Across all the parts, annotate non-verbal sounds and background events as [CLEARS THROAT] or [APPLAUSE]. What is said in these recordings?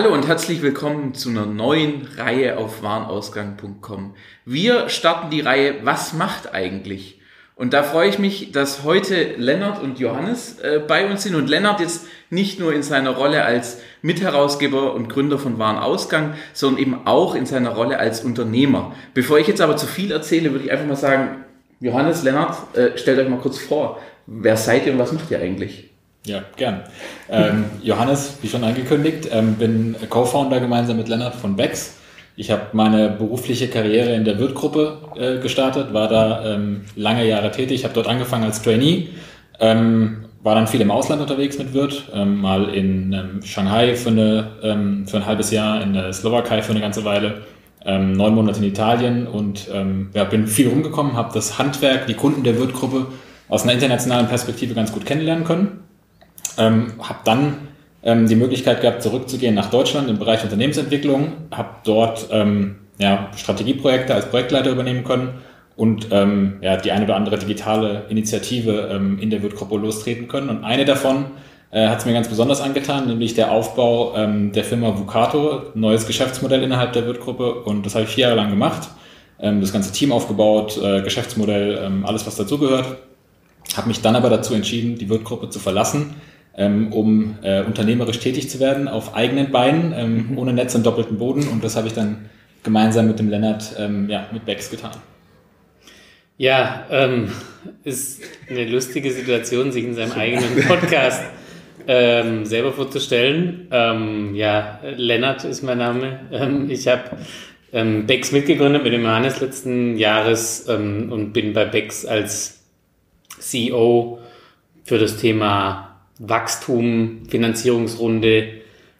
Hallo und herzlich willkommen zu einer neuen Reihe auf Warenausgang.com. Wir starten die Reihe Was macht eigentlich? Und da freue ich mich, dass heute Lennart und Johannes äh, bei uns sind und Lennart jetzt nicht nur in seiner Rolle als Mitherausgeber und Gründer von Warenausgang, sondern eben auch in seiner Rolle als Unternehmer. Bevor ich jetzt aber zu viel erzähle, würde ich einfach mal sagen, Johannes, Lennart, äh, stellt euch mal kurz vor, wer seid ihr und was macht ihr eigentlich? Ja, gern. Ähm, Johannes, wie schon angekündigt, ähm, bin Co-Founder gemeinsam mit Lennart von Bex. Ich habe meine berufliche Karriere in der Wirt-Gruppe äh, gestartet, war da ähm, lange Jahre tätig, habe dort angefangen als Trainee, ähm, war dann viel im Ausland unterwegs mit Wirt, ähm, mal in ähm, Shanghai für, eine, für ein halbes Jahr, in der Slowakei für eine ganze Weile, neun Monate in Italien und ja, bin viel rumgekommen, habe das Handwerk, die Kunden der Wirt-Gruppe aus einer internationalen Perspektive ganz gut kennenlernen können ähm, habe dann ähm, die Möglichkeit gehabt, zurückzugehen nach Deutschland im Bereich Unternehmensentwicklung, habe dort ähm, ja, Strategieprojekte als Projektleiter übernehmen können und ähm, ja, die eine oder andere digitale Initiative ähm, in der Wirtgruppe lostreten können. Und eine davon äh, hat es mir ganz besonders angetan, nämlich der Aufbau ähm, der Firma Vucato, neues Geschäftsmodell innerhalb der Wirtgruppe. Und das habe ich vier Jahre lang gemacht. Ähm, das ganze Team aufgebaut, äh, Geschäftsmodell, ähm, alles was dazugehört. Habe mich dann aber dazu entschieden, die Wirtgruppe zu verlassen um äh, unternehmerisch tätig zu werden auf eigenen Beinen, ähm, mhm. ohne Netz und doppelten Boden. Und das habe ich dann gemeinsam mit dem Lennart ähm, ja, mit Bex getan. Ja, ähm, ist eine lustige Situation, sich in seinem [LAUGHS] eigenen Podcast ähm, selber vorzustellen. Ähm, ja, Lennart ist mein Name. Ähm, ich habe ähm, Bex mitgegründet mit dem Johannes letzten Jahres ähm, und bin bei Bex als CEO für das Thema Wachstum, Finanzierungsrunde,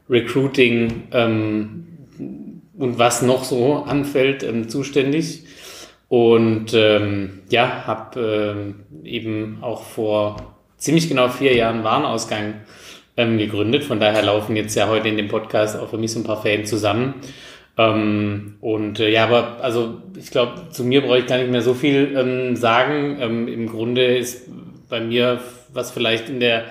Recruiting ähm, und was noch so anfällt, ähm, zuständig. Und ähm, ja, habe ähm, eben auch vor ziemlich genau vier Jahren Warenausgang ähm, gegründet. Von daher laufen jetzt ja heute in dem Podcast auch für mich so ein paar Fäden zusammen. Ähm, und äh, ja, aber also ich glaube, zu mir brauche ich gar nicht mehr so viel ähm, sagen. Ähm, Im Grunde ist bei mir, was vielleicht in der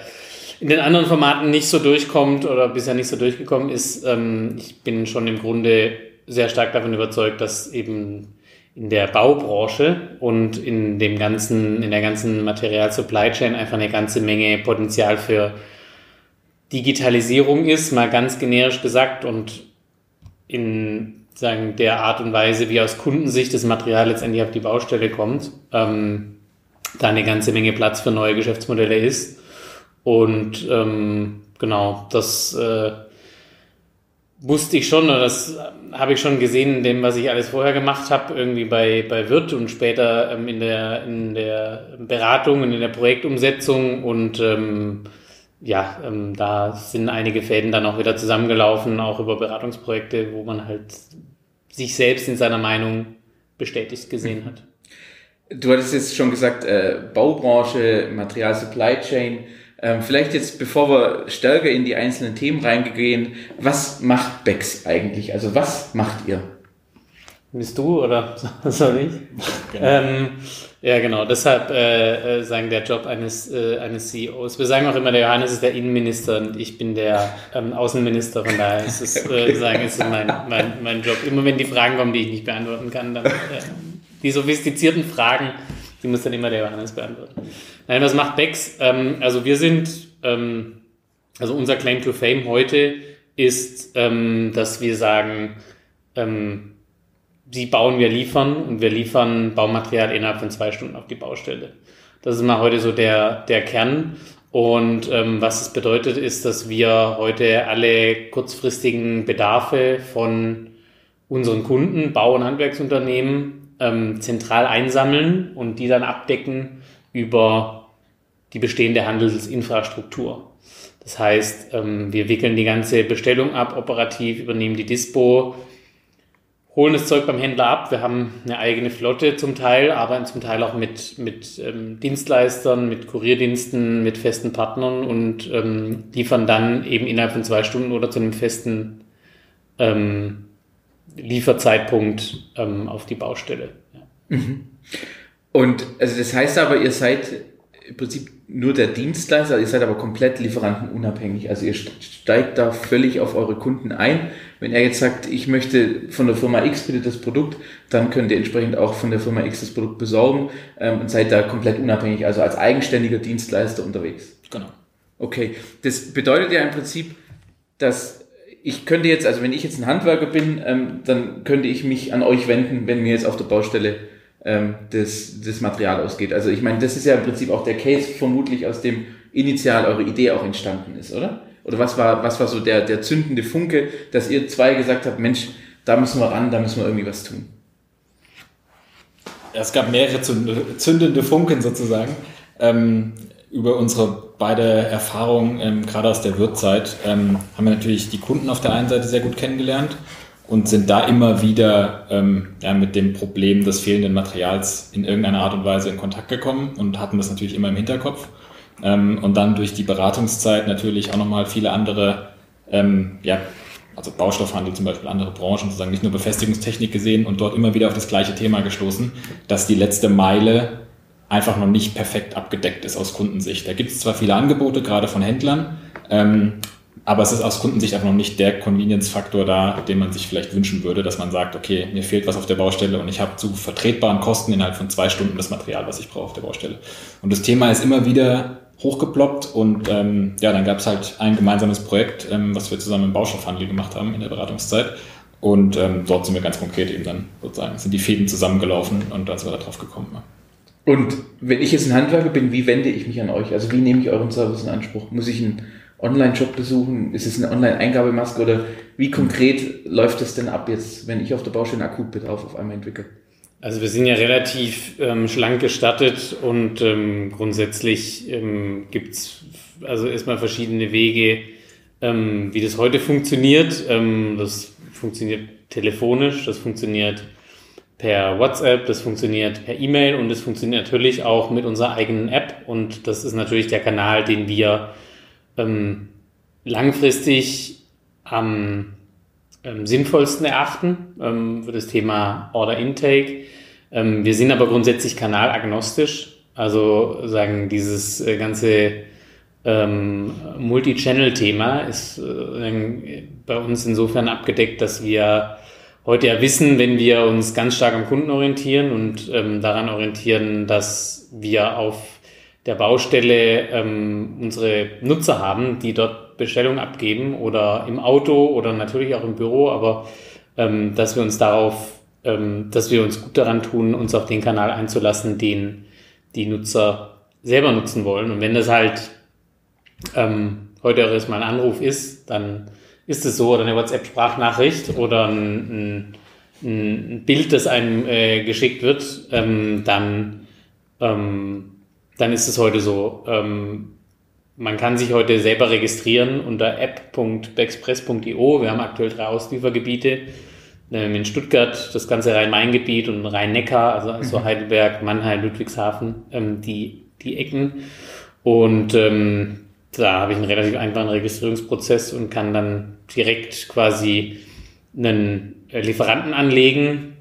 in den anderen Formaten nicht so durchkommt oder bisher nicht so durchgekommen ist. Ähm, ich bin schon im Grunde sehr stark davon überzeugt, dass eben in der Baubranche und in dem ganzen, in der ganzen Material Supply Chain einfach eine ganze Menge Potenzial für Digitalisierung ist, mal ganz generisch gesagt und in sagen, der Art und Weise, wie aus Kundensicht das Material letztendlich auf die Baustelle kommt, ähm, da eine ganze Menge Platz für neue Geschäftsmodelle ist. Und ähm, genau, das äh, wusste ich schon, oder das habe ich schon gesehen in dem, was ich alles vorher gemacht habe, irgendwie bei, bei Wirt und später ähm, in, der, in der Beratung und in der Projektumsetzung. Und ähm, ja, ähm, da sind einige Fäden dann auch wieder zusammengelaufen, auch über Beratungsprojekte, wo man halt sich selbst in seiner Meinung bestätigt gesehen hat. Du hattest jetzt schon gesagt, äh, Baubranche, Material Supply Chain. Ähm, vielleicht jetzt, bevor wir stärker in die einzelnen Themen reingehen, was macht Bex eigentlich? Also was macht ihr? Bist du oder [LAUGHS] soll ich? Genau. Ähm, ja, genau. Deshalb äh, äh, sagen der Job eines, äh, eines CEOs. Wir sagen auch immer, der Johannes ist der Innenminister und ich bin der ähm, Außenminister. Von daher ist es, [LAUGHS] äh, sagen, ist mein, mein, mein Job. Immer wenn die Fragen kommen, die ich nicht beantworten kann, dann äh, die sophistizierten Fragen, die muss dann immer der Johannes beantworten. Nein, was macht Bex? Ähm, also wir sind, ähm, also unser Claim to Fame heute ist, ähm, dass wir sagen, ähm, sie bauen, wir liefern und wir liefern Baumaterial innerhalb von zwei Stunden auf die Baustelle. Das ist mal heute so der, der Kern. Und ähm, was es bedeutet, ist, dass wir heute alle kurzfristigen Bedarfe von unseren Kunden, Bau- und Handwerksunternehmen ähm, zentral einsammeln und die dann abdecken über die bestehende Handelsinfrastruktur. Das heißt, ähm, wir wickeln die ganze Bestellung ab, operativ, übernehmen die Dispo, holen das Zeug beim Händler ab. Wir haben eine eigene Flotte zum Teil, arbeiten zum Teil auch mit, mit ähm, Dienstleistern, mit Kurierdiensten, mit festen Partnern und ähm, liefern dann eben innerhalb von zwei Stunden oder zu einem festen ähm, Lieferzeitpunkt ähm, auf die Baustelle. Ja. Mhm. Und also das heißt aber, ihr seid im Prinzip nur der Dienstleister, ihr seid aber komplett lieferantenunabhängig. Also ihr steigt da völlig auf eure Kunden ein. Wenn er jetzt sagt, ich möchte von der Firma X bitte das Produkt, dann könnt ihr entsprechend auch von der Firma X das Produkt besorgen ähm, und seid da komplett unabhängig, also als eigenständiger Dienstleister unterwegs. Genau. Okay, das bedeutet ja im Prinzip, dass ich könnte jetzt, also wenn ich jetzt ein Handwerker bin, ähm, dann könnte ich mich an euch wenden, wenn mir jetzt auf der Baustelle ähm, das, das Material ausgeht. Also ich meine, das ist ja im Prinzip auch der Case vermutlich, aus dem initial eure Idee auch entstanden ist, oder? Oder was war, was war so der, der zündende Funke, dass ihr zwei gesagt habt, Mensch, da müssen wir ran, da müssen wir irgendwie was tun? Es gab mehrere zündende Funken sozusagen. Ähm, über unsere beide Erfahrungen, ähm, gerade aus der Wirtzeit, ähm, haben wir natürlich die Kunden auf der einen Seite sehr gut kennengelernt und sind da immer wieder ähm, ja, mit dem Problem des fehlenden Materials in irgendeiner Art und Weise in Kontakt gekommen und hatten das natürlich immer im Hinterkopf. Ähm, und dann durch die Beratungszeit natürlich auch nochmal viele andere, ähm, ja, also Baustoffhandel zum Beispiel, andere Branchen, sozusagen nicht nur Befestigungstechnik gesehen und dort immer wieder auf das gleiche Thema gestoßen, dass die letzte Meile einfach noch nicht perfekt abgedeckt ist aus Kundensicht. Da gibt es zwar viele Angebote, gerade von Händlern, ähm, aber es ist aus Kundensicht einfach noch nicht der Convenience-Faktor da, den man sich vielleicht wünschen würde, dass man sagt, okay, mir fehlt was auf der Baustelle und ich habe zu vertretbaren Kosten innerhalb von zwei Stunden das Material, was ich brauche auf der Baustelle. Und das Thema ist immer wieder hochgeploppt und ähm, ja, dann gab es halt ein gemeinsames Projekt, ähm, was wir zusammen im Baustoffhandel gemacht haben in der Beratungszeit. Und ähm, dort sind wir ganz konkret eben dann sozusagen, sind die Fäden zusammengelaufen und dann sind wir da drauf gekommen. Ja. Und wenn ich jetzt ein Handwerker bin, wie wende ich mich an euch? Also wie nehme ich euren Service in Anspruch? Muss ich einen Online-Shop besuchen? Ist es eine Online-Eingabemaske oder wie konkret läuft es denn ab jetzt, wenn ich auf der Baustelle einen Akutbedarf auf einmal entwickle? Also wir sind ja relativ ähm, schlank gestattet und ähm, grundsätzlich ähm, gibt es also erstmal verschiedene Wege, ähm, wie das heute funktioniert. Ähm, das funktioniert telefonisch, das funktioniert per WhatsApp, das funktioniert per E-Mail und es funktioniert natürlich auch mit unserer eigenen App und das ist natürlich der Kanal, den wir ähm, langfristig am ähm, sinnvollsten erachten ähm, für das Thema Order Intake. Ähm, wir sind aber grundsätzlich kanalagnostisch, also sagen dieses äh, ganze ähm, Multi-Channel-Thema ist äh, bei uns insofern abgedeckt, dass wir heute ja wissen, wenn wir uns ganz stark am Kunden orientieren und ähm, daran orientieren, dass wir auf der Baustelle ähm, unsere Nutzer haben, die dort Bestellungen abgeben oder im Auto oder natürlich auch im Büro, aber ähm, dass wir uns darauf, ähm, dass wir uns gut daran tun, uns auf den Kanal einzulassen, den die Nutzer selber nutzen wollen. Und wenn das halt ähm, heute auch erstmal ein Anruf ist, dann ist es so, oder eine WhatsApp-Sprachnachricht oder ein, ein, ein, Bild, das einem äh, geschickt wird, ähm, dann, ähm, dann ist es heute so. Ähm, man kann sich heute selber registrieren unter app.bexpress.io. Wir haben aktuell drei Ausliefergebiete. Ähm, in Stuttgart das ganze Rhein-Main-Gebiet und Rhein-Neckar, also, also. Heidelberg, Mannheim, Ludwigshafen, ähm, die, die Ecken. Und ähm, da habe ich einen relativ einfachen Registrierungsprozess und kann dann direkt quasi einen äh, Lieferanten anlegen.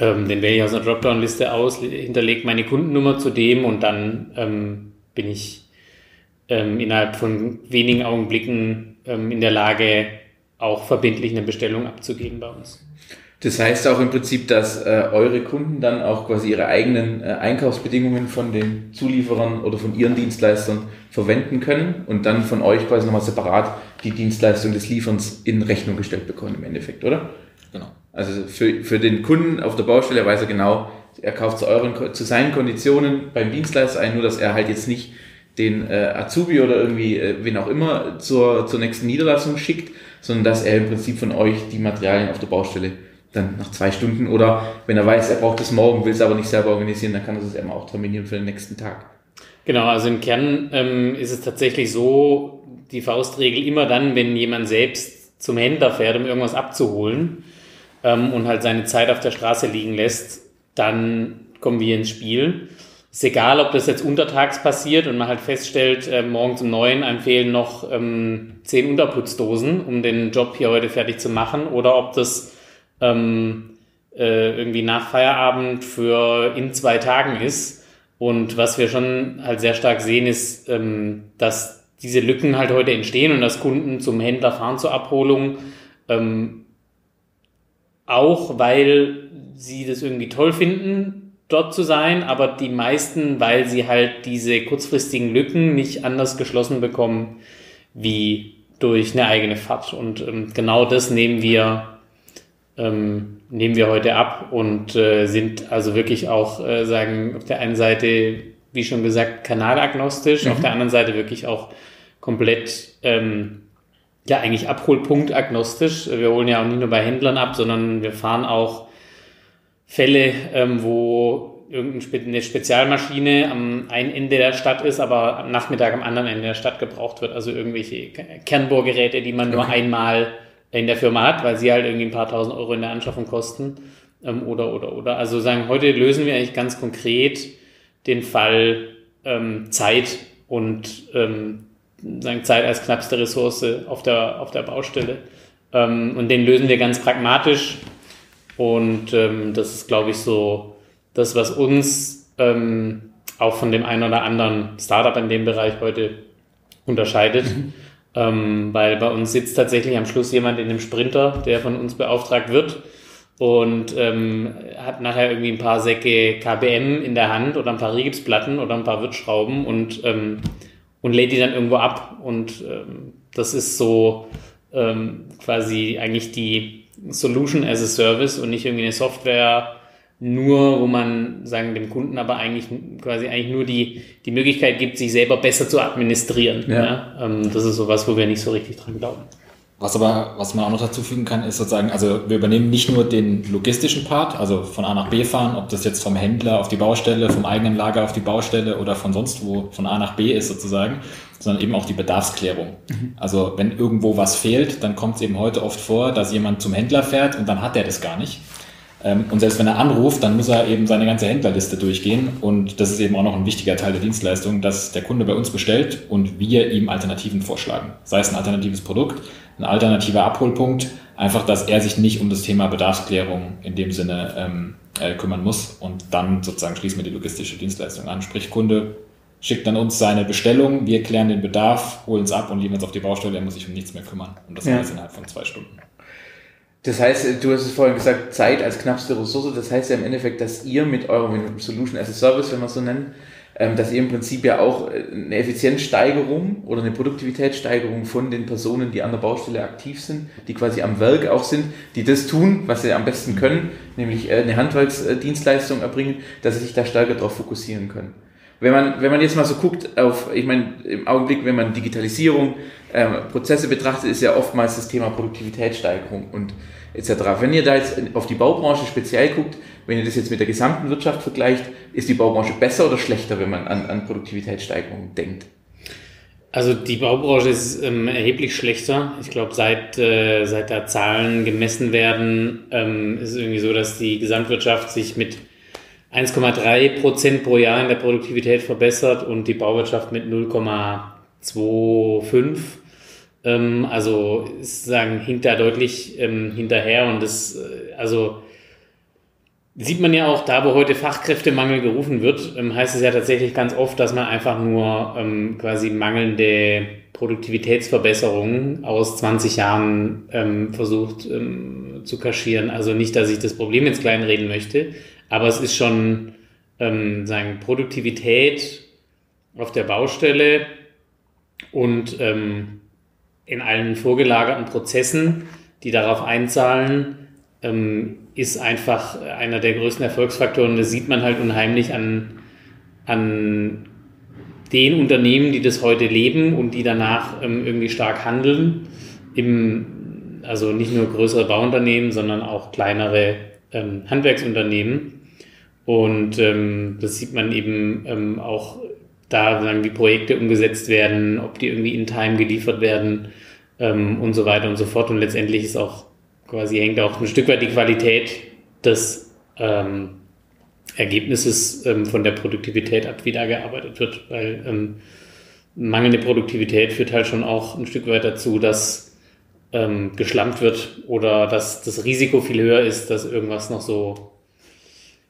Ähm, den wähle ich aus einer Dropdown-Liste aus, hinterlege meine Kundennummer zu dem und dann ähm, bin ich ähm, innerhalb von wenigen Augenblicken ähm, in der Lage, auch verbindlich eine Bestellung abzugeben bei uns. Das heißt auch im Prinzip, dass äh, eure Kunden dann auch quasi ihre eigenen äh, Einkaufsbedingungen von den Zulieferern oder von ihren Dienstleistern verwenden können und dann von euch quasi nochmal separat die Dienstleistung des Lieferns in Rechnung gestellt bekommen im Endeffekt, oder? Genau. Also für, für den Kunden auf der Baustelle weiß er genau, er kauft zu, euren, zu seinen Konditionen beim Dienstleister ein, nur dass er halt jetzt nicht den äh, Azubi oder irgendwie äh, wen auch immer zur, zur nächsten Niederlassung schickt, sondern dass er im Prinzip von euch die Materialien auf der Baustelle dann nach zwei Stunden oder wenn er weiß, er braucht es morgen, will es aber nicht selber organisieren, dann kann er es immer auch terminieren für den nächsten Tag. Genau, also im Kern ähm, ist es tatsächlich so, die Faustregel immer dann, wenn jemand selbst zum Händler fährt, um irgendwas abzuholen ähm, und halt seine Zeit auf der Straße liegen lässt, dann kommen wir ins Spiel. Ist egal, ob das jetzt untertags passiert und man halt feststellt, äh, morgens um neun einem fehlen noch ähm, zehn Unterputzdosen, um den Job hier heute fertig zu machen, oder ob das ähm, äh, irgendwie nach Feierabend für in zwei Tagen ist. Und was wir schon halt sehr stark sehen, ist, ähm, dass diese Lücken halt heute entstehen und dass Kunden zum Händler fahren zur Abholung, ähm, auch weil sie das irgendwie toll finden, dort zu sein, aber die meisten, weil sie halt diese kurzfristigen Lücken nicht anders geschlossen bekommen wie durch eine eigene Fahrt. Und ähm, genau das nehmen wir, ähm, nehmen wir heute ab und äh, sind also wirklich auch, äh, sagen, auf der einen Seite, wie schon gesagt, kanalagnostisch, mhm. auf der anderen Seite wirklich auch komplett, ähm, ja, eigentlich abholpunktagnostisch. Wir holen ja auch nicht nur bei Händlern ab, sondern wir fahren auch Fälle, ähm, wo irgendeine Spezialmaschine am einen Ende der Stadt ist, aber am Nachmittag am anderen Ende der Stadt gebraucht wird. Also irgendwelche Kernbohrgeräte, die man nur einmal in der Firma hat, weil sie halt irgendwie ein paar tausend Euro in der Anschaffung kosten. Ähm, oder, oder, oder. Also sagen, heute lösen wir eigentlich ganz konkret den Fall ähm, Zeit und ähm, sagen Zeit als knappste Ressource auf der, auf der Baustelle. Ähm, und den lösen wir ganz pragmatisch und ähm, das ist, glaube ich, so das, was uns ähm, auch von dem einen oder anderen Startup in dem Bereich heute unterscheidet. [LAUGHS] Ähm, weil bei uns sitzt tatsächlich am Schluss jemand in dem Sprinter, der von uns beauftragt wird und ähm, hat nachher irgendwie ein paar Säcke KBM in der Hand oder ein paar Rigipsplatten oder ein paar Wirtschrauben und, ähm, und lädt die dann irgendwo ab. Und ähm, das ist so ähm, quasi eigentlich die, Solution as a Service und nicht irgendwie eine Software nur, wo man sagen dem Kunden aber eigentlich quasi eigentlich nur die die Möglichkeit gibt, sich selber besser zu administrieren. Ja. ja? Ähm, das ist sowas, wo wir nicht so richtig dran glauben. Was aber, was man auch noch dazu fügen kann, ist sozusagen, also wir übernehmen nicht nur den logistischen Part, also von A nach B fahren, ob das jetzt vom Händler auf die Baustelle, vom eigenen Lager auf die Baustelle oder von sonst wo von A nach B ist sozusagen, sondern eben auch die Bedarfsklärung. Mhm. Also wenn irgendwo was fehlt, dann kommt es eben heute oft vor, dass jemand zum Händler fährt und dann hat er das gar nicht. Ähm, und selbst wenn er anruft, dann muss er eben seine ganze Händlerliste durchgehen. Und das ist eben auch noch ein wichtiger Teil der Dienstleistung, dass der Kunde bei uns bestellt und wir ihm Alternativen vorschlagen. Sei es ein alternatives Produkt, ein alternativer Abholpunkt, einfach, dass er sich nicht um das Thema Bedarfsklärung in dem Sinne ähm, äh, kümmern muss. Und dann sozusagen schließen wir die logistische Dienstleistung an. Sprich, Kunde schickt dann uns seine Bestellung, wir klären den Bedarf, holen es ab und liefern es auf die Baustelle, er muss sich um nichts mehr kümmern. Und das ja. alles innerhalb von zwei Stunden. Das heißt, du hast es vorhin gesagt, Zeit als knappste Ressource. Das heißt ja im Endeffekt, dass ihr mit eurem Solution as a Service, wenn wir es so nennen, ähm, dass ihr im Prinzip ja auch äh, eine Effizienzsteigerung oder eine Produktivitätssteigerung von den Personen, die an der Baustelle aktiv sind, die quasi am Werk auch sind, die das tun, was sie am besten können, nämlich äh, eine Handwerksdienstleistung erbringen, dass sie sich da stärker darauf fokussieren können wenn man, wenn man jetzt mal so guckt auf, ich meine, im Augenblick, wenn man Digitalisierung, ähm, Prozesse betrachtet, ist ja oftmals das Thema Produktivitätssteigerung und etc. Wenn ihr da jetzt auf die Baubranche speziell guckt, wenn ihr das jetzt mit der gesamten Wirtschaft vergleicht, ist die Baubranche besser oder schlechter, wenn man an, an Produktivitätssteigerung denkt? Also die Baubranche ist ähm, erheblich schlechter. Ich glaube, seit, äh, seit da Zahlen gemessen werden, ähm, ist es irgendwie so, dass die Gesamtwirtschaft sich mit 1,3 Prozent pro Jahr in der Produktivität verbessert und die Bauwirtschaft mit 0,25. Ähm, also sagen, hinkt da deutlich ähm, hinterher und das, äh, also sieht man ja auch da, wo heute Fachkräftemangel gerufen wird, ähm, heißt es ja tatsächlich ganz oft, dass man einfach nur ähm, quasi mangelnde Produktivitätsverbesserungen aus 20 Jahren ähm, versucht ähm, zu kaschieren. Also nicht, dass ich das Problem jetzt kleinreden möchte, aber es ist schon, ähm, sagen, Produktivität auf der Baustelle und ähm, in allen vorgelagerten Prozessen, die darauf einzahlen, ähm, ist einfach einer der größten Erfolgsfaktoren. Das sieht man halt unheimlich an, an den Unternehmen, die das heute leben und die danach ähm, irgendwie stark handeln. Im, also nicht nur größere Bauunternehmen, sondern auch kleinere ähm, Handwerksunternehmen. Und ähm, das sieht man eben ähm, auch da, sagen, wie Projekte umgesetzt werden, ob die irgendwie in Time geliefert werden ähm, und so weiter und so fort. Und letztendlich ist auch quasi hängt auch ein Stück weit die Qualität des ähm, Ergebnisses ähm, von der Produktivität ab, wie da gearbeitet wird, weil ähm, mangelnde Produktivität führt halt schon auch ein Stück weit dazu, dass ähm, geschlampt wird oder dass das Risiko viel höher ist, dass irgendwas noch so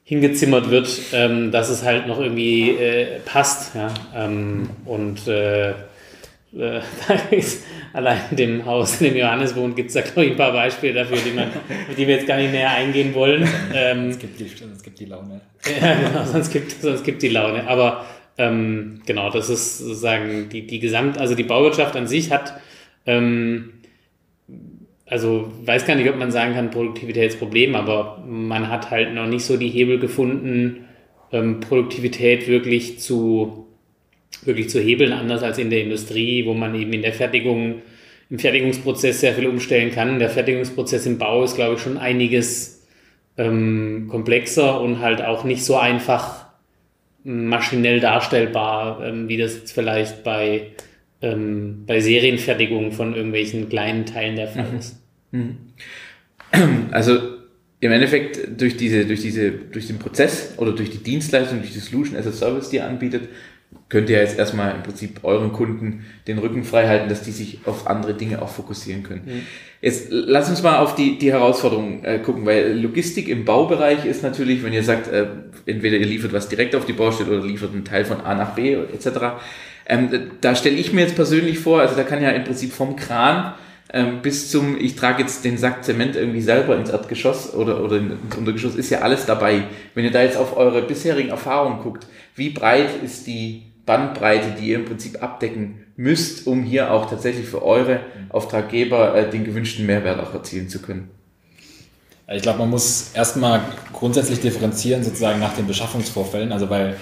hingezimmert wird, ähm, dass es halt noch irgendwie äh, passt. Ja? Ähm, und äh, äh, [LAUGHS] allein in dem Haus, in dem Johannes wohnt, gibt es da, glaube ich, ein paar Beispiele dafür, die, man, die wir jetzt gar nicht näher eingehen wollen. Ähm, es, gibt die, es gibt die Laune. [LAUGHS] ja, genau, sonst gibt, sonst gibt die Laune. Aber ähm, genau, das ist sozusagen die, die Gesamt, also die Bauwirtschaft an sich hat, ähm, also weiß gar nicht, ob man sagen kann, Produktivitätsproblem, aber man hat halt noch nicht so die Hebel gefunden, ähm, Produktivität wirklich zu wirklich zu hebeln, anders als in der Industrie, wo man eben in der Fertigung, im Fertigungsprozess sehr viel umstellen kann. Der Fertigungsprozess im Bau ist, glaube ich, schon einiges ähm, komplexer und halt auch nicht so einfach maschinell darstellbar, ähm, wie das jetzt vielleicht bei, ähm, bei Serienfertigung von irgendwelchen kleinen Teilen der Fall mhm. ist. Mhm. [CLEARS THROAT] Also im Endeffekt durch diese, durch diese, durch den Prozess oder durch die Dienstleistung, durch die Solution as a Service, die ihr anbietet, könnt ihr jetzt erstmal im Prinzip euren Kunden den Rücken frei halten, dass die sich auf andere Dinge auch fokussieren können. Mhm. Jetzt lass uns mal auf die, die Herausforderungen äh, gucken, weil Logistik im Baubereich ist natürlich, wenn ihr sagt, äh, entweder ihr liefert was direkt auf die Baustelle oder liefert einen Teil von A nach B etc. Ähm, da stelle ich mir jetzt persönlich vor, also da kann ja im Prinzip vom Kran ähm, bis zum, ich trage jetzt den Sack Zement irgendwie selber ins Erdgeschoss oder, oder ins Untergeschoss, ist ja alles dabei. Wenn ihr da jetzt auf eure bisherigen Erfahrungen guckt, wie breit ist die Bandbreite, die ihr im Prinzip abdecken müsst, um hier auch tatsächlich für eure Auftraggeber äh, den gewünschten Mehrwert auch erzielen zu können? Ich glaube, man muss erstmal grundsätzlich differenzieren sozusagen nach den Beschaffungsvorfällen. Also bei,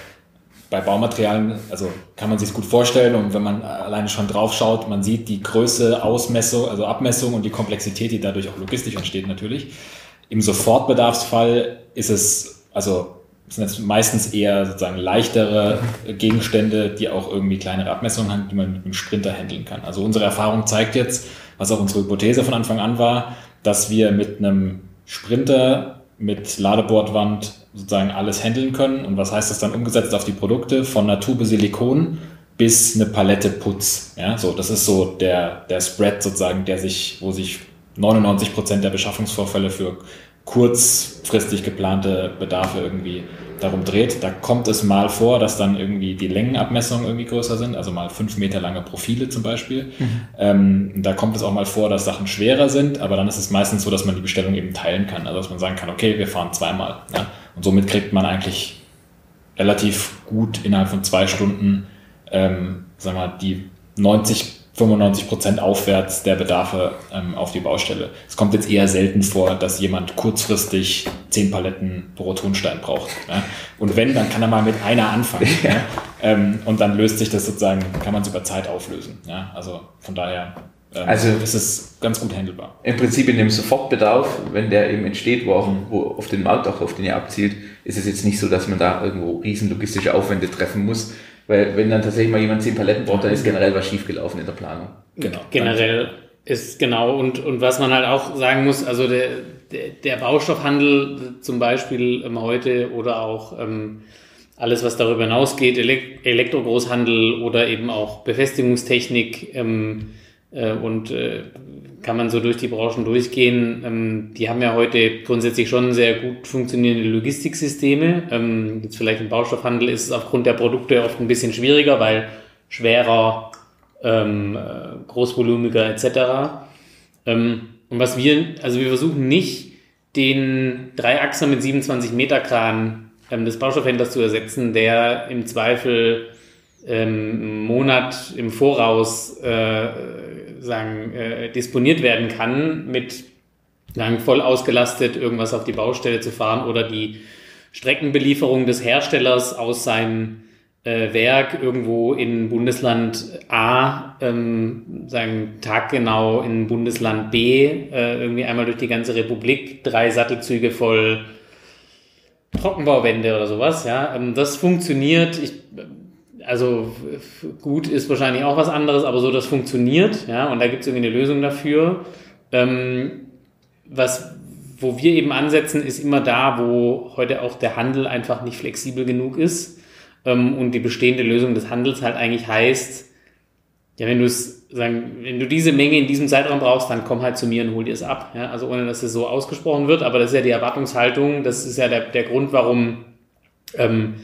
bei Baumaterialien, also kann man sich gut vorstellen und wenn man alleine schon drauf schaut, man sieht die Größe, Ausmessung, also Abmessung und die Komplexität, die dadurch auch logistisch entsteht natürlich. Im Sofortbedarfsfall ist es, also sind jetzt meistens eher sozusagen leichtere Gegenstände, die auch irgendwie kleinere Abmessungen haben, die man mit einem Sprinter handeln kann. Also unsere Erfahrung zeigt jetzt, was auch unsere Hypothese von Anfang an war, dass wir mit einem Sprinter mit Ladebordwand sozusagen alles handeln können. Und was heißt das dann umgesetzt auf die Produkte? Von einer Tube Silikon bis eine Palette Putz. Ja, so, das ist so der, der Spread sozusagen, der sich, wo sich 99 Prozent der Beschaffungsvorfälle für kurzfristig geplante Bedarfe irgendwie darum dreht. Da kommt es mal vor, dass dann irgendwie die Längenabmessungen irgendwie größer sind, also mal fünf Meter lange Profile zum Beispiel. Mhm. Ähm, da kommt es auch mal vor, dass Sachen schwerer sind, aber dann ist es meistens so, dass man die Bestellung eben teilen kann. Also dass man sagen kann, okay, wir fahren zweimal. Ja? Und somit kriegt man eigentlich relativ gut innerhalb von zwei Stunden, ähm, sagen wir, die 90 95 Prozent aufwärts der Bedarfe ähm, auf die Baustelle. Es kommt jetzt eher selten vor, dass jemand kurzfristig zehn Paletten Rotonstein braucht. Ja? Und wenn, dann kann er mal mit einer anfangen. Ja? Ähm, und dann löst sich das sozusagen, kann man es über Zeit auflösen. Ja? Also von daher ähm, also ist es ganz gut handelbar. Im Prinzip in dem Sofortbedarf, wenn der eben entsteht, wo, auch, wo auf den Markt auch auf den ihr abzielt, ist es jetzt nicht so, dass man da irgendwo riesen logistische Aufwände treffen muss, weil wenn dann tatsächlich mal jemand zehn Paletten braucht, dann ist generell was schiefgelaufen in der Planung. Genau. Generell ist genau und, und was man halt auch sagen muss, also der, der, der Baustoffhandel zum Beispiel ähm, heute oder auch ähm, alles, was darüber hinausgeht, Elekt Elektrogroßhandel oder eben auch Befestigungstechnik ähm, äh, und äh, kann man so durch die Branchen durchgehen. Ähm, die haben ja heute grundsätzlich schon sehr gut funktionierende Logistiksysteme. Ähm, jetzt vielleicht im Baustoffhandel ist es aufgrund der Produkte oft ein bisschen schwieriger, weil schwerer, ähm, äh, großvolumiger etc. Und was wir, also wir versuchen nicht, den Dreiachser mit 27 Meter Kran des Baustoffhändlers zu ersetzen, der im Zweifel ähm, Monat im Voraus äh, sagen, äh, disponiert werden kann, mit sagen, voll ausgelastet irgendwas auf die Baustelle zu fahren oder die Streckenbelieferung des Herstellers aus seinem äh, Werk irgendwo in Bundesland A, ähm, sagen taggenau in Bundesland B, äh, irgendwie einmal durch die ganze Republik, drei Sattelzüge voll Trockenbauwände oder sowas, ja. Ähm, das funktioniert. Ich also gut ist wahrscheinlich auch was anderes, aber so, das funktioniert, ja, und da gibt es irgendwie eine Lösung dafür. Ähm, was, wo wir eben ansetzen, ist immer da, wo heute auch der Handel einfach nicht flexibel genug ist ähm, und die bestehende Lösung des Handels halt eigentlich heißt, ja, wenn du es sagen, wenn du diese Menge in diesem Zeitraum brauchst, dann komm halt zu mir und hol dir es ab. Ja? Also ohne dass es so ausgesprochen wird, aber das ist ja die Erwartungshaltung, das ist ja der, der Grund, warum ähm,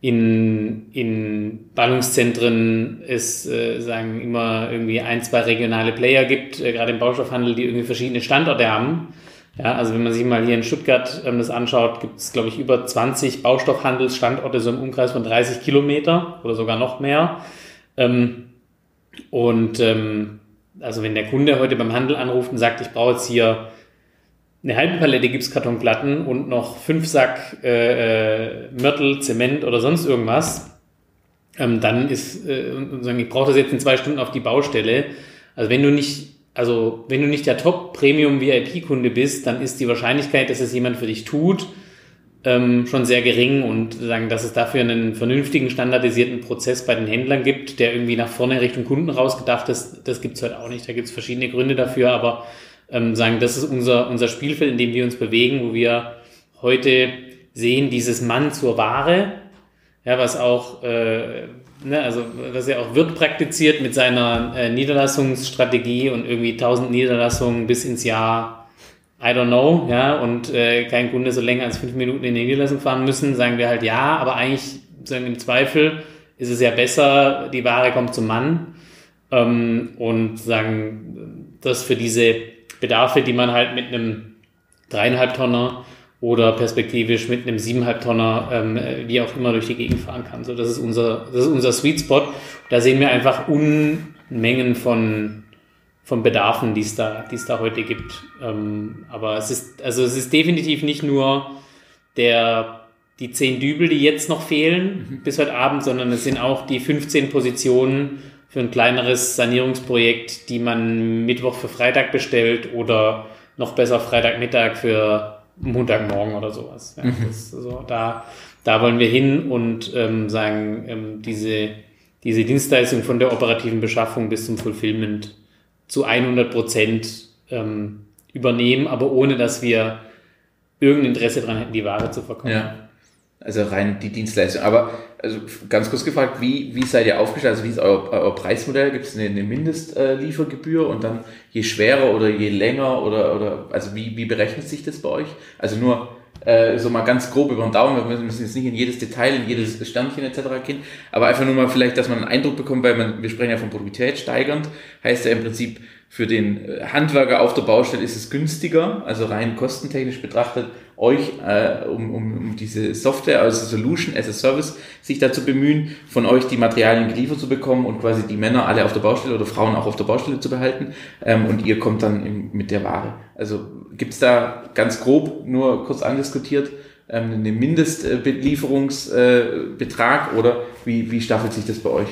in, in Ballungszentren es äh, sagen immer irgendwie ein, zwei regionale Player gibt, äh, gerade im Baustoffhandel, die irgendwie verschiedene Standorte haben. Ja, also wenn man sich mal hier in Stuttgart ähm, das anschaut, gibt es, glaube ich, über 20 Baustoffhandelsstandorte so im Umkreis von 30 Kilometer oder sogar noch mehr. Ähm, und ähm, also wenn der Kunde heute beim Handel anruft und sagt, ich brauche jetzt hier eine halbe Palette Gipskartonplatten und noch fünf Sack äh, äh, Mörtel, Zement oder sonst irgendwas, ähm, dann ist, äh, ich brauche das jetzt in zwei Stunden auf die Baustelle. Also wenn du nicht, also wenn du nicht der Top-Premium-VIP-Kunde bist, dann ist die Wahrscheinlichkeit, dass es jemand für dich tut, ähm, schon sehr gering und sagen, dass es dafür einen vernünftigen, standardisierten Prozess bei den Händlern gibt, der irgendwie nach vorne Richtung Kunden rausgedacht ist, das gibt's halt auch nicht. Da gibt's verschiedene Gründe dafür, aber ähm, sagen, das ist unser, unser Spielfeld, in dem wir uns bewegen, wo wir heute sehen, dieses Mann zur Ware, ja, was auch, äh, ne, also was er auch wird praktiziert mit seiner äh, Niederlassungsstrategie und irgendwie 1000 Niederlassungen bis ins Jahr I don't know, ja, und äh, kein Kunde so länger als fünf Minuten in die Niederlassung fahren müssen, sagen wir halt ja, aber eigentlich sagen im Zweifel ist es ja besser, die Ware kommt zum Mann ähm, und sagen, das für diese Bedarfe, die man halt mit einem dreieinhalb Tonner oder perspektivisch mit einem siebeneinhalb Tonner, ähm, wie auch immer, durch die Gegend fahren kann. So, das ist unser, das ist unser Sweet Spot. Da sehen wir einfach Unmengen von von Bedarfen, die es da, die es da heute gibt. Ähm, aber es ist, also es ist definitiv nicht nur der, die zehn Dübel, die jetzt noch fehlen mhm. bis heute Abend, sondern es sind auch die 15 Positionen für ein kleineres Sanierungsprojekt, die man Mittwoch für Freitag bestellt oder noch besser Freitagmittag für Montagmorgen oder sowas. Ja, mhm. so, da, da wollen wir hin und ähm, sagen, ähm, diese, diese Dienstleistung von der operativen Beschaffung bis zum Fulfillment zu 100 Prozent ähm, übernehmen, aber ohne dass wir irgendein Interesse daran hätten, die Ware zu verkaufen. Ja. Also rein die Dienstleistung. Aber also ganz kurz gefragt, wie, wie seid ihr aufgestellt? Also wie ist euer, euer Preismodell? Gibt es eine, eine Mindestliefergebühr und dann je schwerer oder je länger oder, oder also wie, wie berechnet sich das bei euch? Also nur äh, so mal ganz grob über den Daumen, wir müssen jetzt nicht in jedes Detail, in jedes Sternchen etc. gehen, aber einfach nur mal vielleicht, dass man einen Eindruck bekommt, weil man, wir sprechen ja von Produktivität steigernd, heißt ja im Prinzip, für den äh, Handwerker auf der Baustelle ist es günstiger, also rein kostentechnisch betrachtet, euch äh, um, um, um diese Software, also Solution as a Service, sich dazu bemühen, von euch die Materialien geliefert zu bekommen und quasi die Männer alle auf der Baustelle oder Frauen auch auf der Baustelle zu behalten ähm, und ihr kommt dann im, mit der Ware. Also gibt's da ganz grob, nur kurz andiskutiert, ähm, einen Mindestbelieferungsbetrag äh, oder wie, wie staffelt sich das bei euch?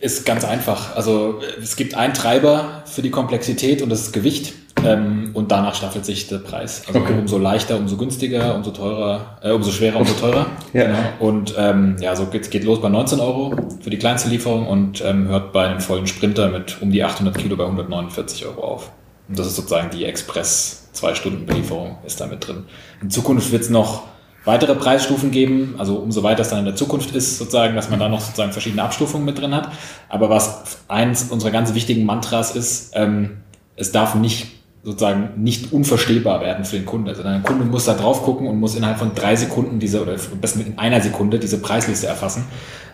Ist ganz einfach. Also es gibt einen Treiber für die Komplexität und das ist Gewicht. Ähm, und danach staffelt sich der Preis. Also okay. umso leichter, umso günstiger, umso teurer, äh, umso schwerer, umso teurer. ja. Genau. Und ähm, ja, so geht, geht los bei 19 Euro für die kleinste Lieferung und ähm, hört bei einem vollen Sprinter mit um die 800 Kilo bei 149 Euro auf. Und das ist sozusagen die Express zwei Stunden Belieferung ist da mit drin. In Zukunft wird es noch weitere Preisstufen geben, also umso weiter es dann in der Zukunft ist, sozusagen, dass man da noch sozusagen verschiedene Abstufungen mit drin hat. Aber was eins unserer ganz wichtigen Mantras ist, ähm, es darf nicht sozusagen nicht unverstehbar werden für den Kunde. Also der Kunde muss da drauf gucken und muss innerhalb von drei Sekunden diese, oder besten in einer Sekunde diese Preisliste erfassen.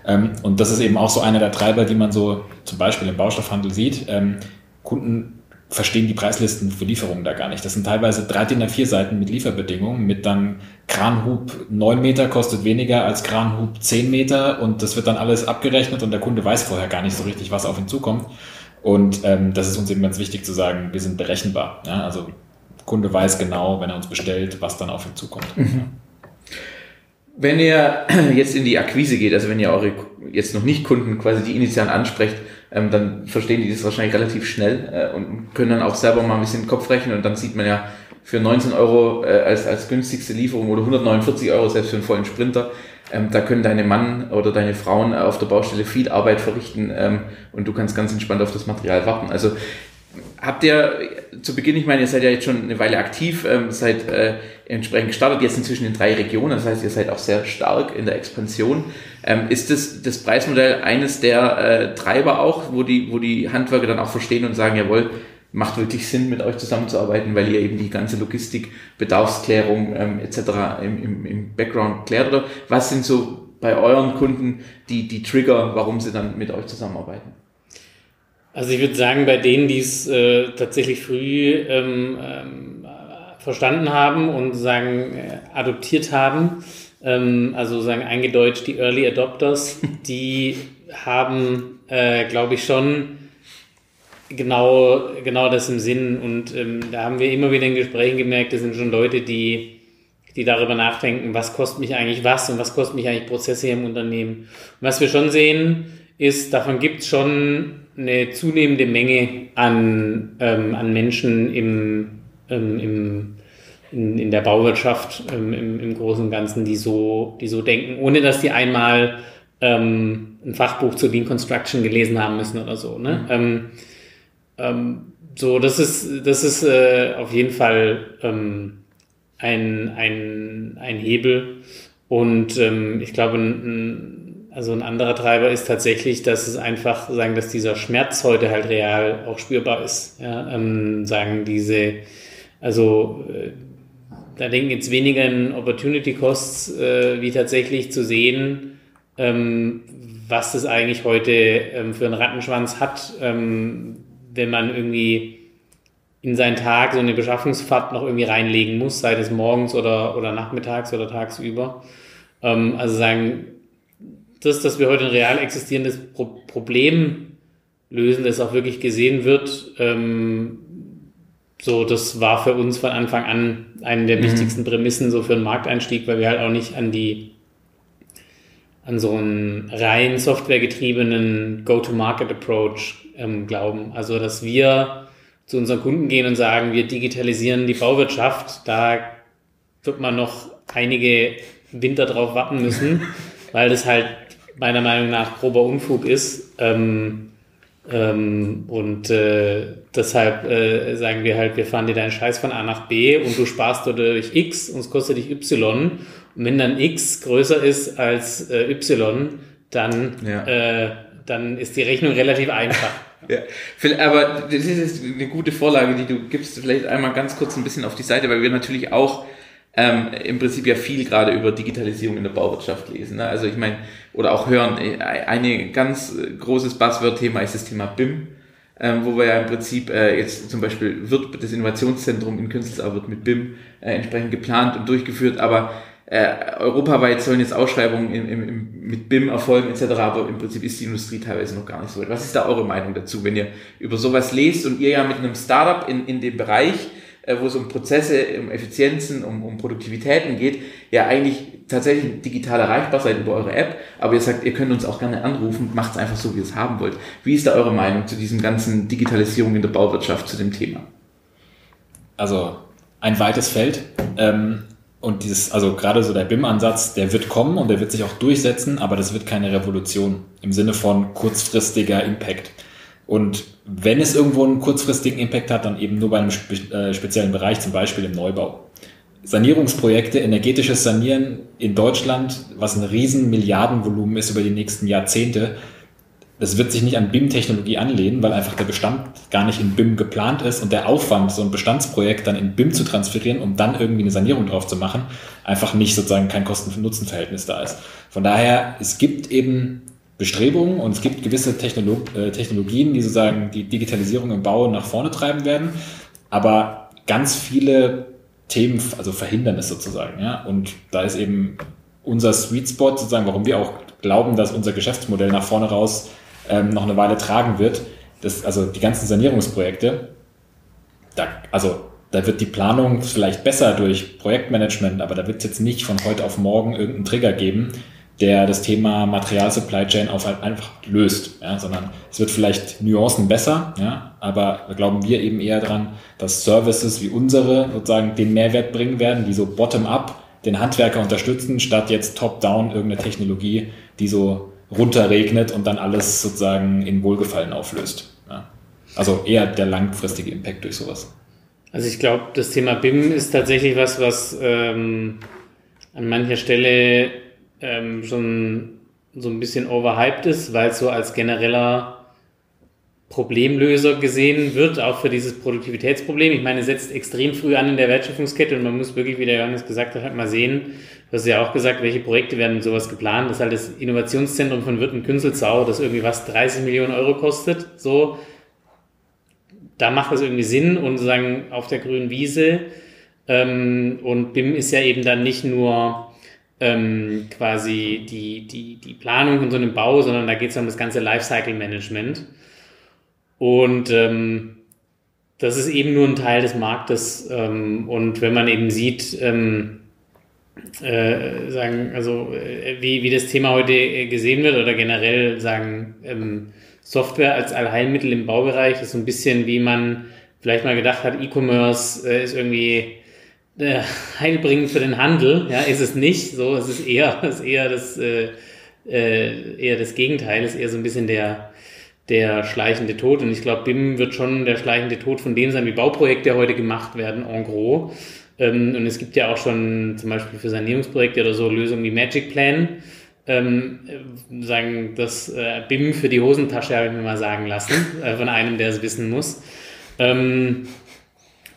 Ähm, und das ist eben auch so einer der Treiber, die man so zum Beispiel im Baustoffhandel sieht. Ähm, Kunden verstehen die Preislisten für Lieferungen da gar nicht. Das sind teilweise drei DIN A4 Seiten mit Lieferbedingungen, mit dann Kranhub 9 Meter kostet weniger als Kranhub 10 Meter und das wird dann alles abgerechnet und der Kunde weiß vorher gar nicht so richtig, was auf ihn zukommt. Und ähm, das ist uns eben ganz wichtig zu sagen, wir sind berechenbar. Ja? Also Kunde weiß genau, wenn er uns bestellt, was dann auf ihn zukommt. Mhm. Wenn ihr [CLEARS THROAT] jetzt in die Akquise geht, also wenn ihr eure jetzt noch nicht Kunden quasi die initialen ansprecht, ähm, dann verstehen die das wahrscheinlich relativ schnell äh, und können dann auch selber mal ein bisschen den Kopf rechnen und dann sieht man ja für 19 Euro äh, als, als günstigste Lieferung oder 149 Euro selbst für einen vollen Sprinter, ähm, da können deine Mann oder deine Frauen auf der Baustelle viel Arbeit verrichten ähm, und du kannst ganz entspannt auf das Material warten. Also habt ihr zu Beginn, ich meine, ihr seid ja jetzt schon eine Weile aktiv, ähm, seid äh, entsprechend gestartet, jetzt inzwischen in drei Regionen, das heißt, ihr seid auch sehr stark in der Expansion. Ähm, ist das, das Preismodell eines der äh, Treiber auch, wo die, wo die Handwerker dann auch verstehen und sagen, jawohl, macht wirklich Sinn, mit euch zusammenzuarbeiten, weil ihr eben die ganze Logistik, Bedarfsklärung ähm, etc. Im, im, im Background klärt? Oder was sind so bei euren Kunden die, die Trigger, warum sie dann mit euch zusammenarbeiten? Also ich würde sagen, bei denen, die es äh, tatsächlich früh ähm, ähm, verstanden haben und sagen äh, adoptiert haben, ähm, also sagen eingedeutscht die Early Adopters, [LAUGHS] die haben, äh, glaube ich, schon genau, genau das im Sinn. Und ähm, da haben wir immer wieder in Gesprächen gemerkt, das sind schon Leute, die, die darüber nachdenken, was kostet mich eigentlich was und was kostet mich eigentlich Prozesse hier im Unternehmen. Und was wir schon sehen, ist, davon gibt es schon eine zunehmende Menge an, ähm, an Menschen im, ähm, im, in, in der Bauwirtschaft ähm, im, im Großen und Ganzen, die so, die so denken, ohne dass die einmal ähm, ein Fachbuch zu Lean Construction gelesen haben müssen oder so. Ne? Mhm. Ähm, ähm, so, das ist, das ist äh, auf jeden Fall ähm, ein, ein, ein Hebel. Und ähm, ich glaube, ein, also ein anderer Treiber ist tatsächlich, dass es einfach sagen, dass dieser Schmerz heute halt real auch spürbar ist. Ja, ähm, sagen diese, also äh, da denken jetzt weniger in Opportunity Costs, äh, wie tatsächlich zu sehen, ähm, was das eigentlich heute ähm, für einen Rattenschwanz hat, ähm, wenn man irgendwie in seinen Tag so eine Beschaffungsfahrt noch irgendwie reinlegen muss, sei es morgens oder, oder nachmittags oder tagsüber. Ähm, also sagen, das, dass wir heute ein real existierendes Pro Problem lösen, das auch wirklich gesehen wird, ähm, so, das war für uns von Anfang an eine der mhm. wichtigsten Prämissen so für einen Markteinstieg, weil wir halt auch nicht an die an so einen rein softwaregetriebenen Go-to-Market-Approach ähm, glauben. Also, dass wir zu unseren Kunden gehen und sagen, wir digitalisieren die Bauwirtschaft, da wird man noch einige Winter drauf warten müssen, [LAUGHS] weil das halt meiner Meinung nach grober Unfug ist. Ähm, ähm, und äh, deshalb äh, sagen wir halt, wir fahren dir deinen Scheiß von A nach B und du sparst dadurch X und es kostet dich Y. Und wenn dann X größer ist als äh, Y, dann, ja. Äh, dann ist die Rechnung relativ einfach. [LAUGHS] Ja, aber das ist eine gute Vorlage, die du gibst. Vielleicht einmal ganz kurz ein bisschen auf die Seite, weil wir natürlich auch ähm, im Prinzip ja viel gerade über Digitalisierung in der Bauwirtschaft lesen. Ne? Also ich meine, oder auch hören, äh, ein ganz großes Buzzword-Thema ist das Thema BIM, ähm, wo wir ja im Prinzip äh, jetzt zum Beispiel wird das Innovationszentrum in Künstelsau wird mit BIM äh, entsprechend geplant und durchgeführt, aber äh, europaweit sollen jetzt Ausschreibungen im, im, im, mit BIM erfolgen etc., aber im Prinzip ist die Industrie teilweise noch gar nicht so weit. Was ist da eure Meinung dazu, wenn ihr über sowas lest und ihr ja mit einem Startup in, in dem Bereich äh, wo es um Prozesse, um Effizienzen, um, um Produktivitäten geht, ja eigentlich tatsächlich digital erreichbar seid über eure App, aber ihr sagt, ihr könnt uns auch gerne anrufen, macht es einfach so, wie ihr es haben wollt. Wie ist da eure Meinung zu diesem ganzen Digitalisierung in der Bauwirtschaft, zu dem Thema? Also ein weites Feld. Ähm, und dieses, also gerade so der BIM-Ansatz, der wird kommen und der wird sich auch durchsetzen, aber das wird keine Revolution im Sinne von kurzfristiger Impact. Und wenn es irgendwo einen kurzfristigen Impact hat, dann eben nur bei einem spe äh, speziellen Bereich, zum Beispiel im Neubau. Sanierungsprojekte, energetisches Sanieren in Deutschland, was ein riesen Milliardenvolumen ist über die nächsten Jahrzehnte, das wird sich nicht an BIM-Technologie anlehnen, weil einfach der Bestand gar nicht in BIM geplant ist und der Aufwand, so ein Bestandsprojekt dann in BIM zu transferieren, um dann irgendwie eine Sanierung drauf zu machen, einfach nicht sozusagen kein Kosten-Nutzen-Verhältnis da ist. Von daher, es gibt eben Bestrebungen und es gibt gewisse Technolo äh, Technologien, die sozusagen die Digitalisierung im Bau nach vorne treiben werden, aber ganz viele Themen, also verhindern es sozusagen. Ja? Und da ist eben unser Sweet Spot sozusagen, warum wir auch glauben, dass unser Geschäftsmodell nach vorne raus ähm, noch eine Weile tragen wird. Das, also die ganzen Sanierungsprojekte, da, also da wird die Planung vielleicht besser durch Projektmanagement, aber da wird es jetzt nicht von heute auf morgen irgendeinen Trigger geben, der das Thema Material Supply Chain auf einfach löst, ja, sondern es wird vielleicht Nuancen besser, ja, aber da glauben wir eben eher dran, dass Services wie unsere sozusagen den Mehrwert bringen werden, die so bottom-up den Handwerker unterstützen, statt jetzt top-down irgendeine Technologie, die so runterregnet und dann alles sozusagen in Wohlgefallen auflöst. Ja. Also eher der langfristige Impact durch sowas. Also ich glaube, das Thema BIM ist tatsächlich was, was ähm, an mancher Stelle ähm, schon so ein bisschen overhyped ist, weil es so als genereller Problemlöser gesehen wird, auch für dieses Produktivitätsproblem. Ich meine, es setzt extrem früh an in der Wertschöpfungskette und man muss wirklich, wie der Johannes gesagt hat, mal sehen, du hast ja auch gesagt, welche Projekte werden sowas geplant. Das ist halt das Innovationszentrum von Wirten-Künzelsau, das irgendwie was 30 Millionen Euro kostet, so. Da macht das irgendwie Sinn und sozusagen auf der grünen Wiese. Ähm, und BIM ist ja eben dann nicht nur ähm, quasi die, die, die Planung von so einem Bau, sondern da geht es um das ganze Lifecycle-Management. Und ähm, das ist eben nur ein Teil des Marktes. Ähm, und wenn man eben sieht, ähm, äh, sagen, also äh, wie, wie das Thema heute gesehen wird oder generell sagen, ähm, Software als Allheilmittel im Baubereich ist so ein bisschen, wie man vielleicht mal gedacht hat, E-Commerce äh, ist irgendwie äh, [LAUGHS] heilbringend für den Handel. Ja, ist es nicht. So, es ist eher, [LAUGHS] ist eher das, äh, äh, eher das Gegenteil, ist eher so ein bisschen der, der schleichende Tod. Und ich glaube, BIM wird schon der schleichende Tod von dem sein, wie Bauprojekte heute gemacht werden, en gros. Ähm, und es gibt ja auch schon zum Beispiel für Sanierungsprojekte oder so Lösungen wie Magic Plan. Ähm, sagen, das äh, BIM für die Hosentasche habe ich mir mal sagen lassen, äh, von einem, der es wissen muss. Ähm,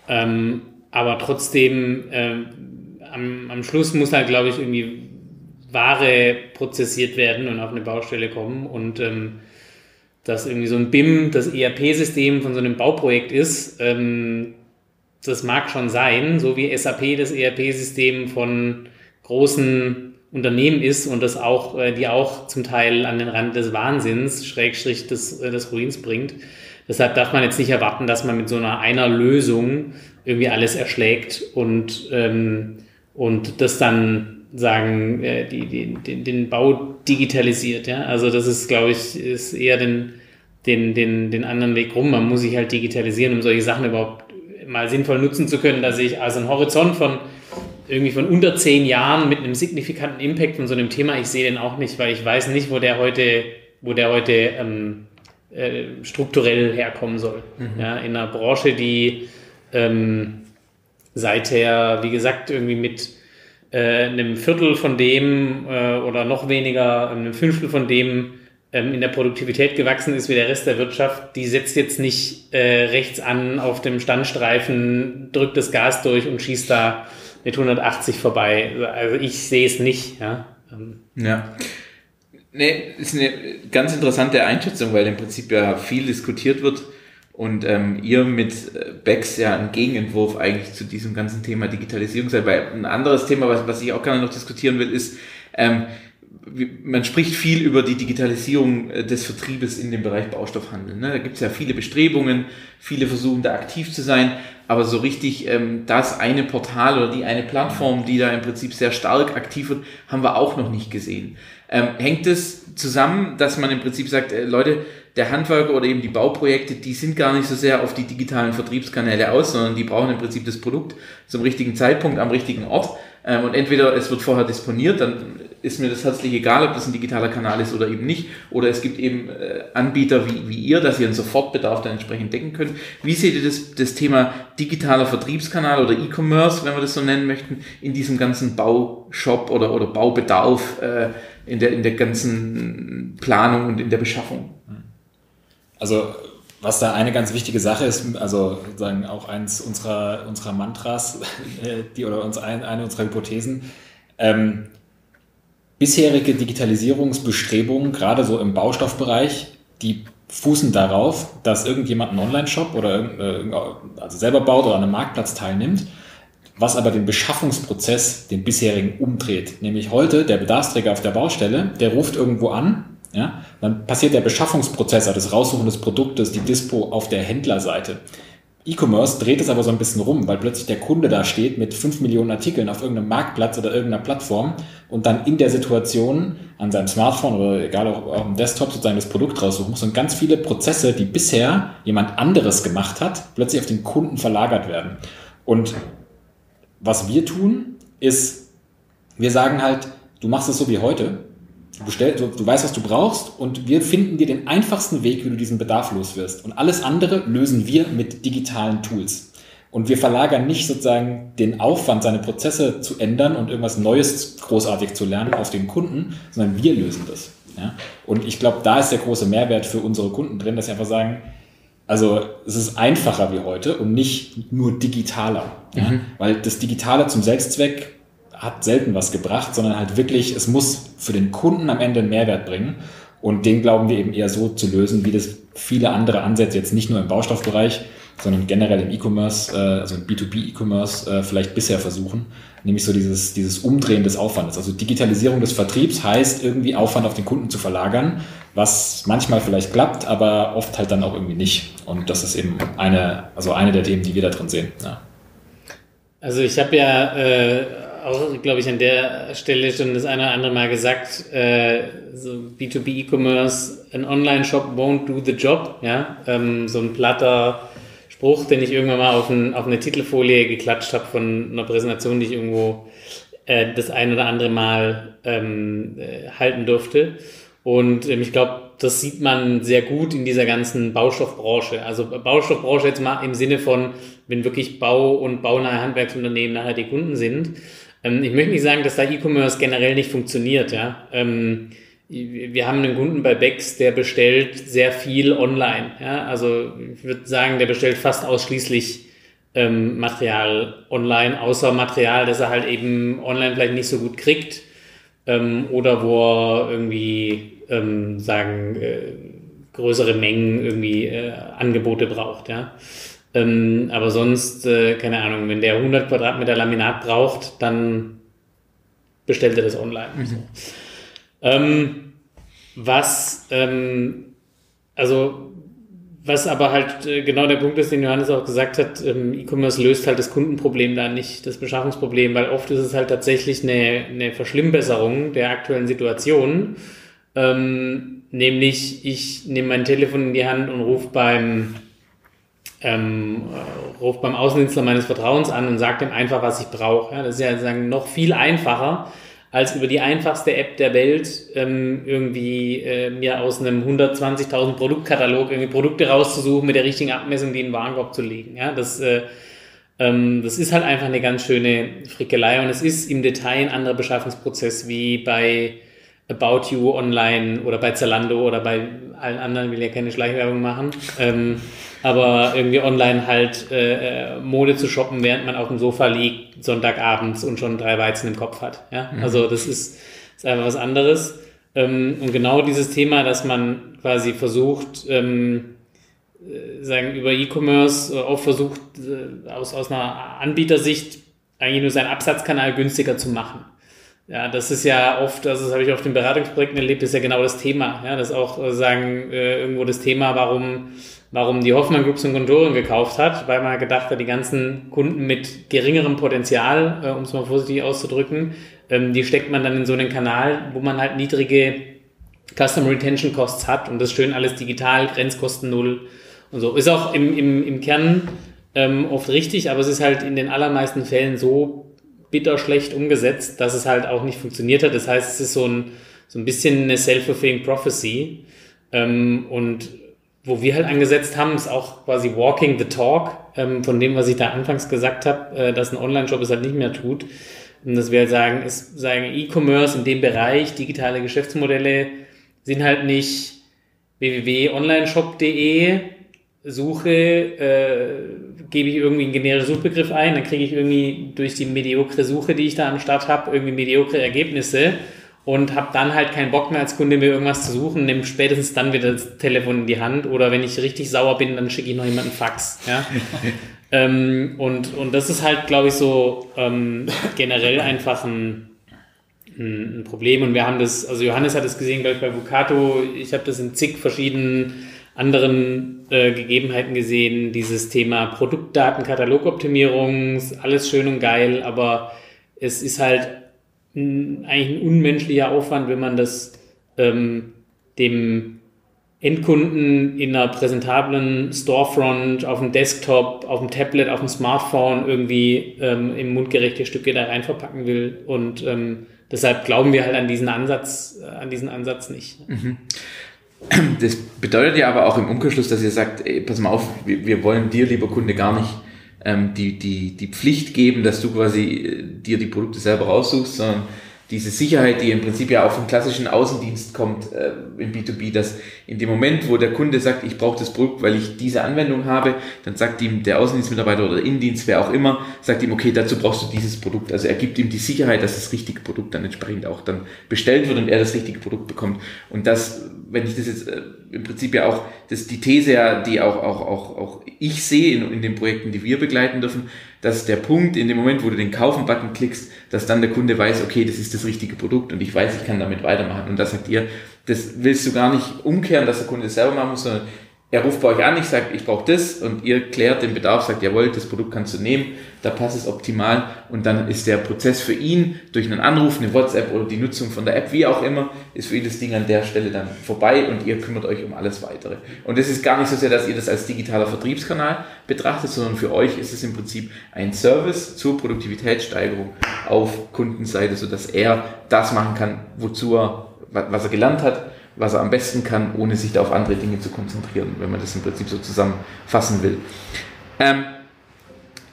ähm, aber trotzdem, ähm, am, am Schluss muss halt, glaube ich, irgendwie Ware prozessiert werden und auf eine Baustelle kommen und ähm, dass irgendwie so ein BIM das ERP-System von so einem Bauprojekt ist, ähm, das mag schon sein, so wie SAP das ERP-System von großen Unternehmen ist und das auch, äh, die auch zum Teil an den Rand des Wahnsinns, Schrägstrich des, äh, des Ruins bringt. Deshalb darf man jetzt nicht erwarten, dass man mit so einer einer Lösung irgendwie alles erschlägt und, ähm, und das dann sagen, äh, die, die, den, den Bau digitalisiert. Ja? Also das ist, glaube ich, ist eher den, den, den, den anderen Weg rum. Man muss sich halt digitalisieren, um solche Sachen überhaupt mal sinnvoll nutzen zu können. Da sehe ich also einen Horizont von irgendwie von unter zehn Jahren mit einem signifikanten Impact von so einem Thema. Ich sehe den auch nicht, weil ich weiß nicht, wo der heute, wo der heute ähm, äh, strukturell herkommen soll. Mhm. Ja, in einer Branche, die ähm, seither, wie gesagt, irgendwie mit äh, einem Viertel von dem äh, oder noch weniger, einem Fünftel von dem in der Produktivität gewachsen ist wie der Rest der Wirtschaft, die setzt jetzt nicht äh, rechts an auf dem Standstreifen, drückt das Gas durch und schießt da mit 180 vorbei. Also ich sehe es nicht. Ja. Ähm. ja. Nee, ist eine ganz interessante Einschätzung, weil im Prinzip ja viel diskutiert wird und ähm, ihr mit äh, Bex ja ein Gegenentwurf eigentlich zu diesem ganzen Thema Digitalisierung seid. Weil ein anderes Thema, was, was ich auch gerne noch diskutieren will, ist, ähm, man spricht viel über die Digitalisierung äh, des Vertriebes in dem Bereich Baustoffhandel. Ne? Da gibt es ja viele Bestrebungen, viele versuchen da aktiv zu sein, aber so richtig ähm, das eine Portal oder die eine Plattform, die da im Prinzip sehr stark aktiv wird, haben wir auch noch nicht gesehen. Ähm, hängt es zusammen, dass man im Prinzip sagt, äh, Leute, der Handwerker oder eben die Bauprojekte, die sind gar nicht so sehr auf die digitalen Vertriebskanäle aus, sondern die brauchen im Prinzip das Produkt zum richtigen Zeitpunkt am richtigen Ort. Ähm, und entweder es wird vorher disponiert, dann ist mir das herzlich egal, ob das ein digitaler Kanal ist oder eben nicht. Oder es gibt eben äh, Anbieter wie, wie ihr, dass ihr einen Sofortbedarf dann entsprechend decken könnt. Wie seht ihr das, das Thema digitaler Vertriebskanal oder E-Commerce, wenn wir das so nennen möchten, in diesem ganzen Baushop oder, oder Baubedarf äh, in, der, in der ganzen Planung und in der Beschaffung? Also was da eine ganz wichtige Sache ist, also sozusagen auch eins unserer, unserer Mantras, [LAUGHS] äh, die oder uns ein, eine unserer Hypothesen, ähm, bisherige Digitalisierungsbestrebungen, gerade so im Baustoffbereich, die fußen darauf, dass irgendjemand einen Online-Shop oder äh, also selber baut oder an einem Marktplatz teilnimmt, was aber den Beschaffungsprozess, den bisherigen umdreht. Nämlich heute der Bedarfsträger auf der Baustelle, der ruft irgendwo an, ja, dann passiert der Beschaffungsprozess, also das Raussuchen des Produktes, die Dispo auf der Händlerseite. E-Commerce dreht es aber so ein bisschen rum, weil plötzlich der Kunde da steht mit 5 Millionen Artikeln auf irgendeinem Marktplatz oder irgendeiner Plattform und dann in der Situation an seinem Smartphone oder egal auch auf dem Desktop sozusagen das Produkt raussuchen muss und ganz viele Prozesse, die bisher jemand anderes gemacht hat, plötzlich auf den Kunden verlagert werden. Und was wir tun, ist, wir sagen halt, du machst es so wie heute, Du, bestell, du, du weißt, was du brauchst und wir finden dir den einfachsten Weg, wie du diesen Bedarf los wirst. Und alles andere lösen wir mit digitalen Tools. Und wir verlagern nicht sozusagen den Aufwand, seine Prozesse zu ändern und irgendwas Neues großartig zu lernen auf den Kunden, sondern wir lösen das. Ja? Und ich glaube, da ist der große Mehrwert für unsere Kunden drin, dass sie einfach sagen, also es ist einfacher wie heute und nicht nur digitaler. Ja? Mhm. Weil das Digitale zum Selbstzweck hat selten was gebracht, sondern halt wirklich, es muss für den Kunden am Ende einen Mehrwert bringen. Und den glauben wir eben eher so zu lösen, wie das viele andere Ansätze jetzt nicht nur im Baustoffbereich, sondern generell im E-Commerce, äh, also im B2B-E-Commerce äh, vielleicht bisher versuchen, nämlich so dieses, dieses Umdrehen des Aufwandes. Also Digitalisierung des Vertriebs heißt irgendwie Aufwand auf den Kunden zu verlagern, was manchmal vielleicht klappt, aber oft halt dann auch irgendwie nicht. Und das ist eben eine, also eine der Themen, die wir da drin sehen. Ja. Also ich habe ja äh, auch, glaube ich, an der Stelle schon das eine oder andere Mal gesagt, äh, so B2B E-Commerce, ein Online-Shop won't do the job, ja, ähm, so ein platter Spruch, den ich irgendwann mal auf, ein, auf eine Titelfolie geklatscht habe von einer Präsentation, die ich irgendwo äh, das ein oder andere Mal ähm, äh, halten durfte. Und ähm, ich glaube, das sieht man sehr gut in dieser ganzen Baustoffbranche. Also Baustoffbranche jetzt mal im Sinne von, wenn wirklich Bau- und baunahe Handwerksunternehmen nachher die Kunden sind. Ähm, ich möchte nicht sagen, dass da E-Commerce generell nicht funktioniert. Ja. Ähm, wir haben einen Kunden bei Bex, der bestellt sehr viel online. Ja? Also ich würde sagen, der bestellt fast ausschließlich ähm, Material online, außer Material, das er halt eben online vielleicht nicht so gut kriegt ähm, oder wo er irgendwie ähm, sagen äh, größere Mengen irgendwie äh, Angebote braucht. Ja? Ähm, aber sonst, äh, keine Ahnung, wenn der 100 Quadratmeter Laminat braucht, dann bestellt er das online. Mhm. Ähm, was, ähm, also, was aber halt äh, genau der Punkt ist, den Johannes auch gesagt hat, ähm, E-Commerce löst halt das Kundenproblem da nicht, das Beschaffungsproblem, weil oft ist es halt tatsächlich eine, eine Verschlimmbesserung der aktuellen Situation. Ähm, nämlich, ich nehme mein Telefon in die Hand und rufe beim ähm, äh, ruft beim Außendienstler meines Vertrauens an und sagt ihm einfach, was ich brauche. Ja, das ist ja sagen, noch viel einfacher, als über die einfachste App der Welt ähm, irgendwie äh, mir aus einem 120.000 Produktkatalog irgendwie Produkte rauszusuchen mit der richtigen Abmessung, die in den Warenkorb zu legen. Ja, das, äh, ähm, das ist halt einfach eine ganz schöne Frickelei und es ist im Detail ein anderer Beschaffungsprozess wie bei About You online oder bei Zalando oder bei allen anderen, will ja keine Schleichwerbung machen. Ähm, aber irgendwie online halt äh, äh, Mode zu shoppen, während man auf dem Sofa liegt, Sonntagabends und schon drei Weizen im Kopf hat. Ja? Mhm. Also das ist, ist einfach was anderes. Ähm, und genau dieses Thema, dass man quasi versucht, ähm, äh, sagen, über E-Commerce auch versucht, äh, aus, aus einer Anbietersicht eigentlich nur seinen Absatzkanal günstiger zu machen. Ja, das ist ja oft, also das habe ich auf den Beratungsprojekten erlebt, ist ja genau das Thema. Ja, das ist auch äh, sagen äh, irgendwo das Thema, warum warum die Hoffmann Group so ein Kontoren gekauft hat, weil man gedacht hat, die ganzen Kunden mit geringerem Potenzial, äh, um es mal vorsichtig auszudrücken, ähm, die steckt man dann in so einen Kanal, wo man halt niedrige Custom Retention Costs hat und das schön alles digital, Grenzkosten null und so. Ist auch im, im, im Kern ähm, oft richtig, aber es ist halt in den allermeisten Fällen so bitter schlecht umgesetzt, dass es halt auch nicht funktioniert hat. Das heißt, es ist so ein, so ein bisschen eine self-fulfilling prophecy. Ähm, und wo wir halt angesetzt haben, ist auch quasi Walking the Talk, ähm, von dem, was ich da anfangs gesagt habe, äh, dass ein Online-Shop es halt nicht mehr tut. Und dass wir halt sagen, ist, sagen E-Commerce in dem Bereich, digitale Geschäftsmodelle sind halt nicht www.onlineshop.de, Suche, äh, gebe ich irgendwie einen generischen Suchbegriff ein, dann kriege ich irgendwie durch die mediokre Suche, die ich da am Start habe, irgendwie mediokre Ergebnisse und habe dann halt keinen Bock mehr als Kunde mir irgendwas zu suchen, nehme spätestens dann wieder das Telefon in die Hand oder wenn ich richtig sauer bin, dann schicke ich noch jemanden Fax. Ja? [LAUGHS] ähm, und, und das ist halt, glaube ich, so ähm, generell einfach ein, ein, Problem und wir haben das, also Johannes hat es gesehen, glaube ich, bei Vucato, ich habe das in zig verschiedenen anderen äh, Gegebenheiten gesehen, dieses Thema Produktdaten, Katalogoptimierung, alles schön und geil, aber es ist halt eigentlich ein unmenschlicher Aufwand, wenn man das ähm, dem Endkunden in einer präsentablen Storefront, auf dem Desktop, auf dem Tablet, auf dem Smartphone irgendwie ähm, im mundgerechte Stücke da rein verpacken will und ähm, deshalb glauben wir halt an diesen Ansatz, äh, an diesen Ansatz nicht. Mhm. [CLEARS THROAT] Das bedeutet ja aber auch im Umkehrschluss, dass ihr sagt, ey, pass mal auf, wir, wir wollen dir, lieber Kunde, gar nicht ähm, die, die, die Pflicht geben, dass du quasi äh, dir die Produkte selber raussuchst, sondern diese Sicherheit, die im Prinzip ja auch vom klassischen Außendienst kommt äh, im B2B, dass in dem Moment, wo der Kunde sagt, ich brauche das Produkt, weil ich diese Anwendung habe, dann sagt ihm der Außendienstmitarbeiter oder der Innendienst, wer auch immer, sagt ihm, okay, dazu brauchst du dieses Produkt. Also er gibt ihm die Sicherheit, dass das richtige Produkt dann entsprechend auch dann bestellt wird und er das richtige Produkt bekommt. Und das, wenn ich das jetzt äh, im Prinzip ja auch, das die These ja, die auch, auch, auch, auch ich sehe in, in den Projekten, die wir begleiten dürfen, dass der Punkt in dem Moment, wo du den Kaufen-Button klickst, dass dann der Kunde weiß, okay, das ist das richtige Produkt und ich weiß, ich kann damit weitermachen. Und da sagt ihr, das willst du gar nicht umkehren, dass der Kunde es selber machen muss, sondern er ruft bei euch an, ich sage, ich brauche das und ihr klärt den Bedarf, sagt, jawohl, das Produkt kannst du nehmen, da passt es optimal und dann ist der Prozess für ihn durch einen Anruf, eine WhatsApp oder die Nutzung von der App, wie auch immer, ist für ihn das Ding an der Stelle dann vorbei und ihr kümmert euch um alles weitere. Und es ist gar nicht so sehr, dass ihr das als digitaler Vertriebskanal betrachtet, sondern für euch ist es im Prinzip ein Service zur Produktivitätssteigerung auf Kundenseite, sodass er das machen kann, wozu er, was er gelernt hat was er am besten kann, ohne sich da auf andere Dinge zu konzentrieren, wenn man das im Prinzip so zusammenfassen will. Ähm,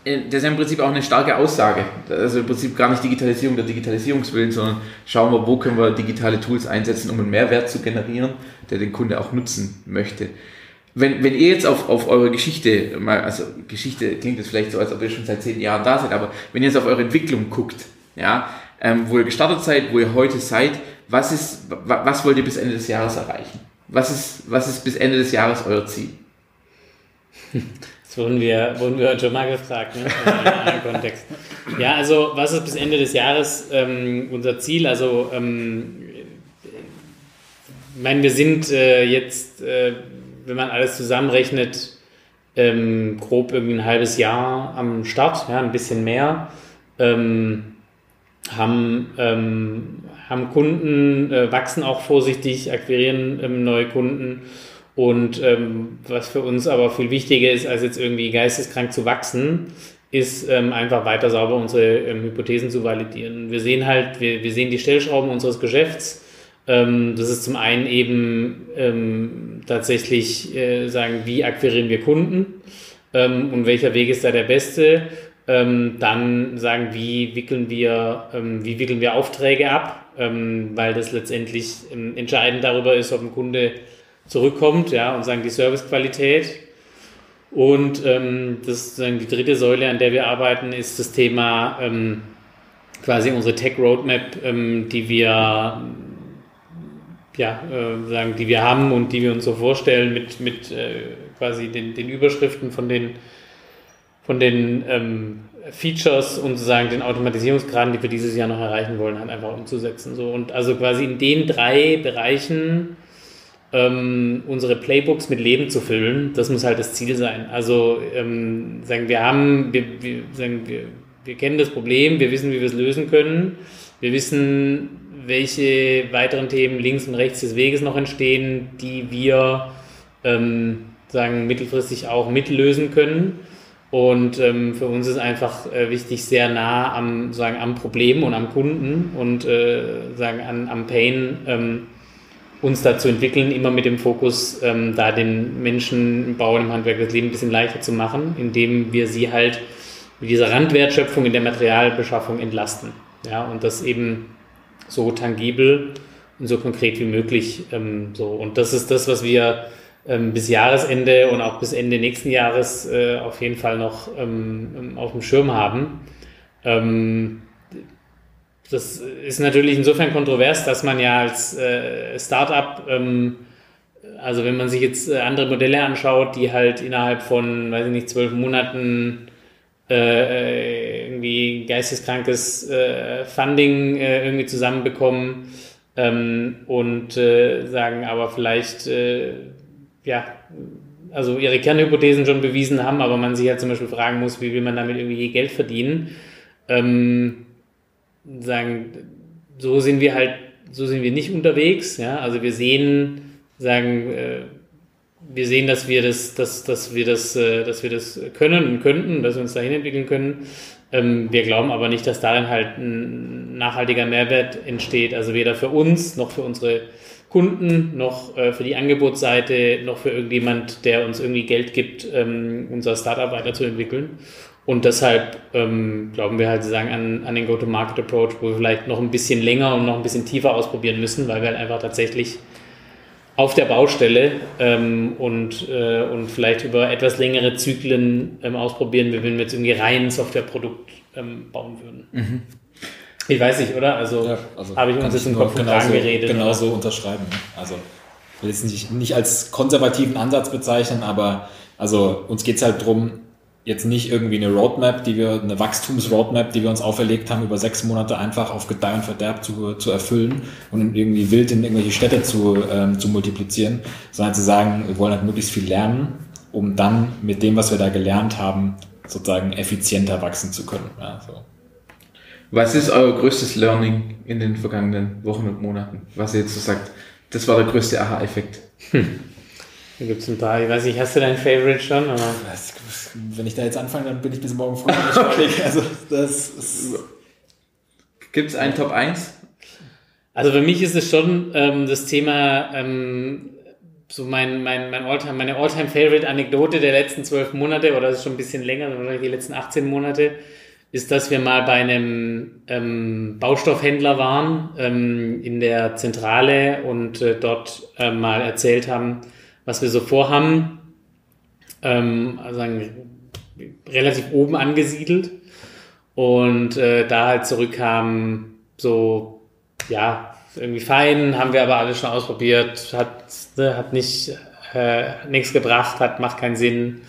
äh, das ist ja im Prinzip auch eine starke Aussage. Also im Prinzip gar nicht Digitalisierung der Digitalisierungswillen, sondern schauen wir, wo können wir digitale Tools einsetzen, um einen Mehrwert zu generieren, der den Kunde auch nutzen möchte. Wenn, wenn ihr jetzt auf, auf eure Geschichte mal, also Geschichte klingt jetzt vielleicht so, als ob ihr schon seit zehn Jahren da seid, aber wenn ihr jetzt auf eure Entwicklung guckt, ja, ähm, wo ihr gestartet seid, wo ihr heute seid, was, ist, was wollt ihr bis Ende des Jahres erreichen? Was ist, was ist bis Ende des Jahres euer Ziel? Das wurden wir, wurden wir schon mal gefragt, ne? in Kontext. Ja, also was ist bis Ende des Jahres ähm, unser Ziel? Also ähm, ich meine, wir sind äh, jetzt, äh, wenn man alles zusammenrechnet, ähm, grob irgendwie ein halbes Jahr am Start, ja, ein bisschen mehr. Ähm, haben, ähm, haben Kunden, äh, wachsen auch vorsichtig, akquirieren ähm, neue Kunden. Und ähm, was für uns aber viel wichtiger ist, als jetzt irgendwie geisteskrank zu wachsen, ist ähm, einfach weiter sauber unsere ähm, Hypothesen zu validieren. Wir sehen halt, wir, wir sehen die Stellschrauben unseres Geschäfts. Ähm, das ist zum einen eben ähm, tatsächlich äh, sagen, wie akquirieren wir Kunden und welcher Weg ist da der beste dann sagen, wie wickeln wir, wie wickeln wir Aufträge ab, ähm, weil das letztendlich ähm, entscheidend darüber ist, ob ein Kunde zurückkommt, ja, und sagen die Servicequalität. Und ähm, das sagen die dritte Säule, an der wir arbeiten, ist das Thema ähm, quasi unsere Tech Roadmap, die wir ja, äh, sagen, die wir haben und die wir uns so vorstellen mit, mit äh, quasi den, den Überschriften von den von den ähm, Features und sozusagen den Automatisierungsgraden, die wir dieses Jahr noch erreichen wollen, halt einfach umzusetzen. So und also quasi in den drei Bereichen ähm, unsere Playbooks mit Leben zu füllen, das muss halt das Ziel sein. Also ähm, sagen wir haben, wir, wir, sagen wir, wir kennen das Problem, wir wissen, wie wir es lösen können, wir wissen, welche weiteren Themen links und rechts des Weges noch entstehen, die wir ähm, sagen mittelfristig auch mitlösen können und ähm, für uns ist einfach äh, wichtig, sehr nah am, sagen, am Problem und am Kunden und äh, sagen, an, am Pain ähm, uns da zu entwickeln, immer mit dem Fokus, ähm, da den Menschen im Bau und im Handwerk das Leben ein bisschen leichter zu machen, indem wir sie halt mit dieser Randwertschöpfung in der Materialbeschaffung entlasten. Ja, und das eben so tangibel und so konkret wie möglich. Ähm, so. Und das ist das, was wir ähm, bis Jahresende und auch bis Ende nächsten Jahres äh, auf jeden Fall noch ähm, auf dem Schirm haben. Ähm, das ist natürlich insofern kontrovers, dass man ja als äh, Startup, ähm, also wenn man sich jetzt äh, andere Modelle anschaut, die halt innerhalb von, weiß ich nicht, zwölf Monaten äh, irgendwie geisteskrankes äh, Funding äh, irgendwie zusammenbekommen ähm, und äh, sagen aber vielleicht äh, ja, also ihre Kernhypothesen schon bewiesen haben, aber man sich ja zum Beispiel fragen muss, wie will man damit irgendwie Geld verdienen. Ähm, sagen, so sind wir halt, so sind wir nicht unterwegs. Ja? Also wir sehen, sagen, äh, wir sehen, dass wir das, dass, dass wir das, äh, dass wir das können und könnten, dass wir uns dahin entwickeln können. Ähm, wir glauben aber nicht, dass darin halt ein nachhaltiger Mehrwert entsteht. Also weder für uns noch für unsere Kunden, noch äh, für die Angebotsseite, noch für irgendjemand, der uns irgendwie Geld gibt, ähm, unser Startup weiterzuentwickeln. Und deshalb ähm, glauben wir halt sozusagen an, an den Go-to-Market-Approach, wo wir vielleicht noch ein bisschen länger und noch ein bisschen tiefer ausprobieren müssen, weil wir halt einfach tatsächlich auf der Baustelle ähm, und, äh, und vielleicht über etwas längere Zyklen ähm, ausprobieren, wenn wir jetzt irgendwie rein Softwareprodukt ähm, bauen würden. Mhm. Ich weiß nicht, oder? Also, ja, also habe ich uns jetzt im Kopf und Kragen geredet. Genau so unterschreiben. Also ich will jetzt nicht, nicht als konservativen Ansatz bezeichnen, aber also uns geht es halt darum, jetzt nicht irgendwie eine Roadmap, die wir, eine Wachstumsroadmap, die wir uns auferlegt haben, über sechs Monate einfach auf Gedeih und Verderb zu, zu erfüllen und irgendwie wild in irgendwelche Städte zu, ähm, zu multiplizieren, sondern zu sagen, wir wollen halt möglichst viel lernen, um dann mit dem, was wir da gelernt haben, sozusagen effizienter wachsen zu können. Ja, so. Was ist euer größtes Learning in den vergangenen Wochen und Monaten? Was ihr jetzt so sagt, das war der größte Aha-Effekt. Hm. Da gibt es ein paar, ich weiß nicht, hast du dein Favorite schon? Oder? Wenn ich da jetzt anfange, dann bin ich bis morgen früh nicht fertig. Also das Gibt es einen Top 1? Also für mich ist es schon ähm, das Thema, ähm, so mein, mein, mein Alltime, meine Alltime-Favorite-Anekdote der letzten zwölf Monate, oder das ist schon ein bisschen länger, wahrscheinlich die letzten 18 Monate, ist, dass wir mal bei einem ähm, Baustoffhändler waren ähm, in der Zentrale und äh, dort äh, mal erzählt haben, was wir so vorhaben. Ähm, also relativ oben angesiedelt. Und äh, da halt zurückkam, so, ja, irgendwie fein, haben wir aber alles schon ausprobiert, hat, ne, hat nicht äh, nichts gebracht, hat, macht keinen Sinn.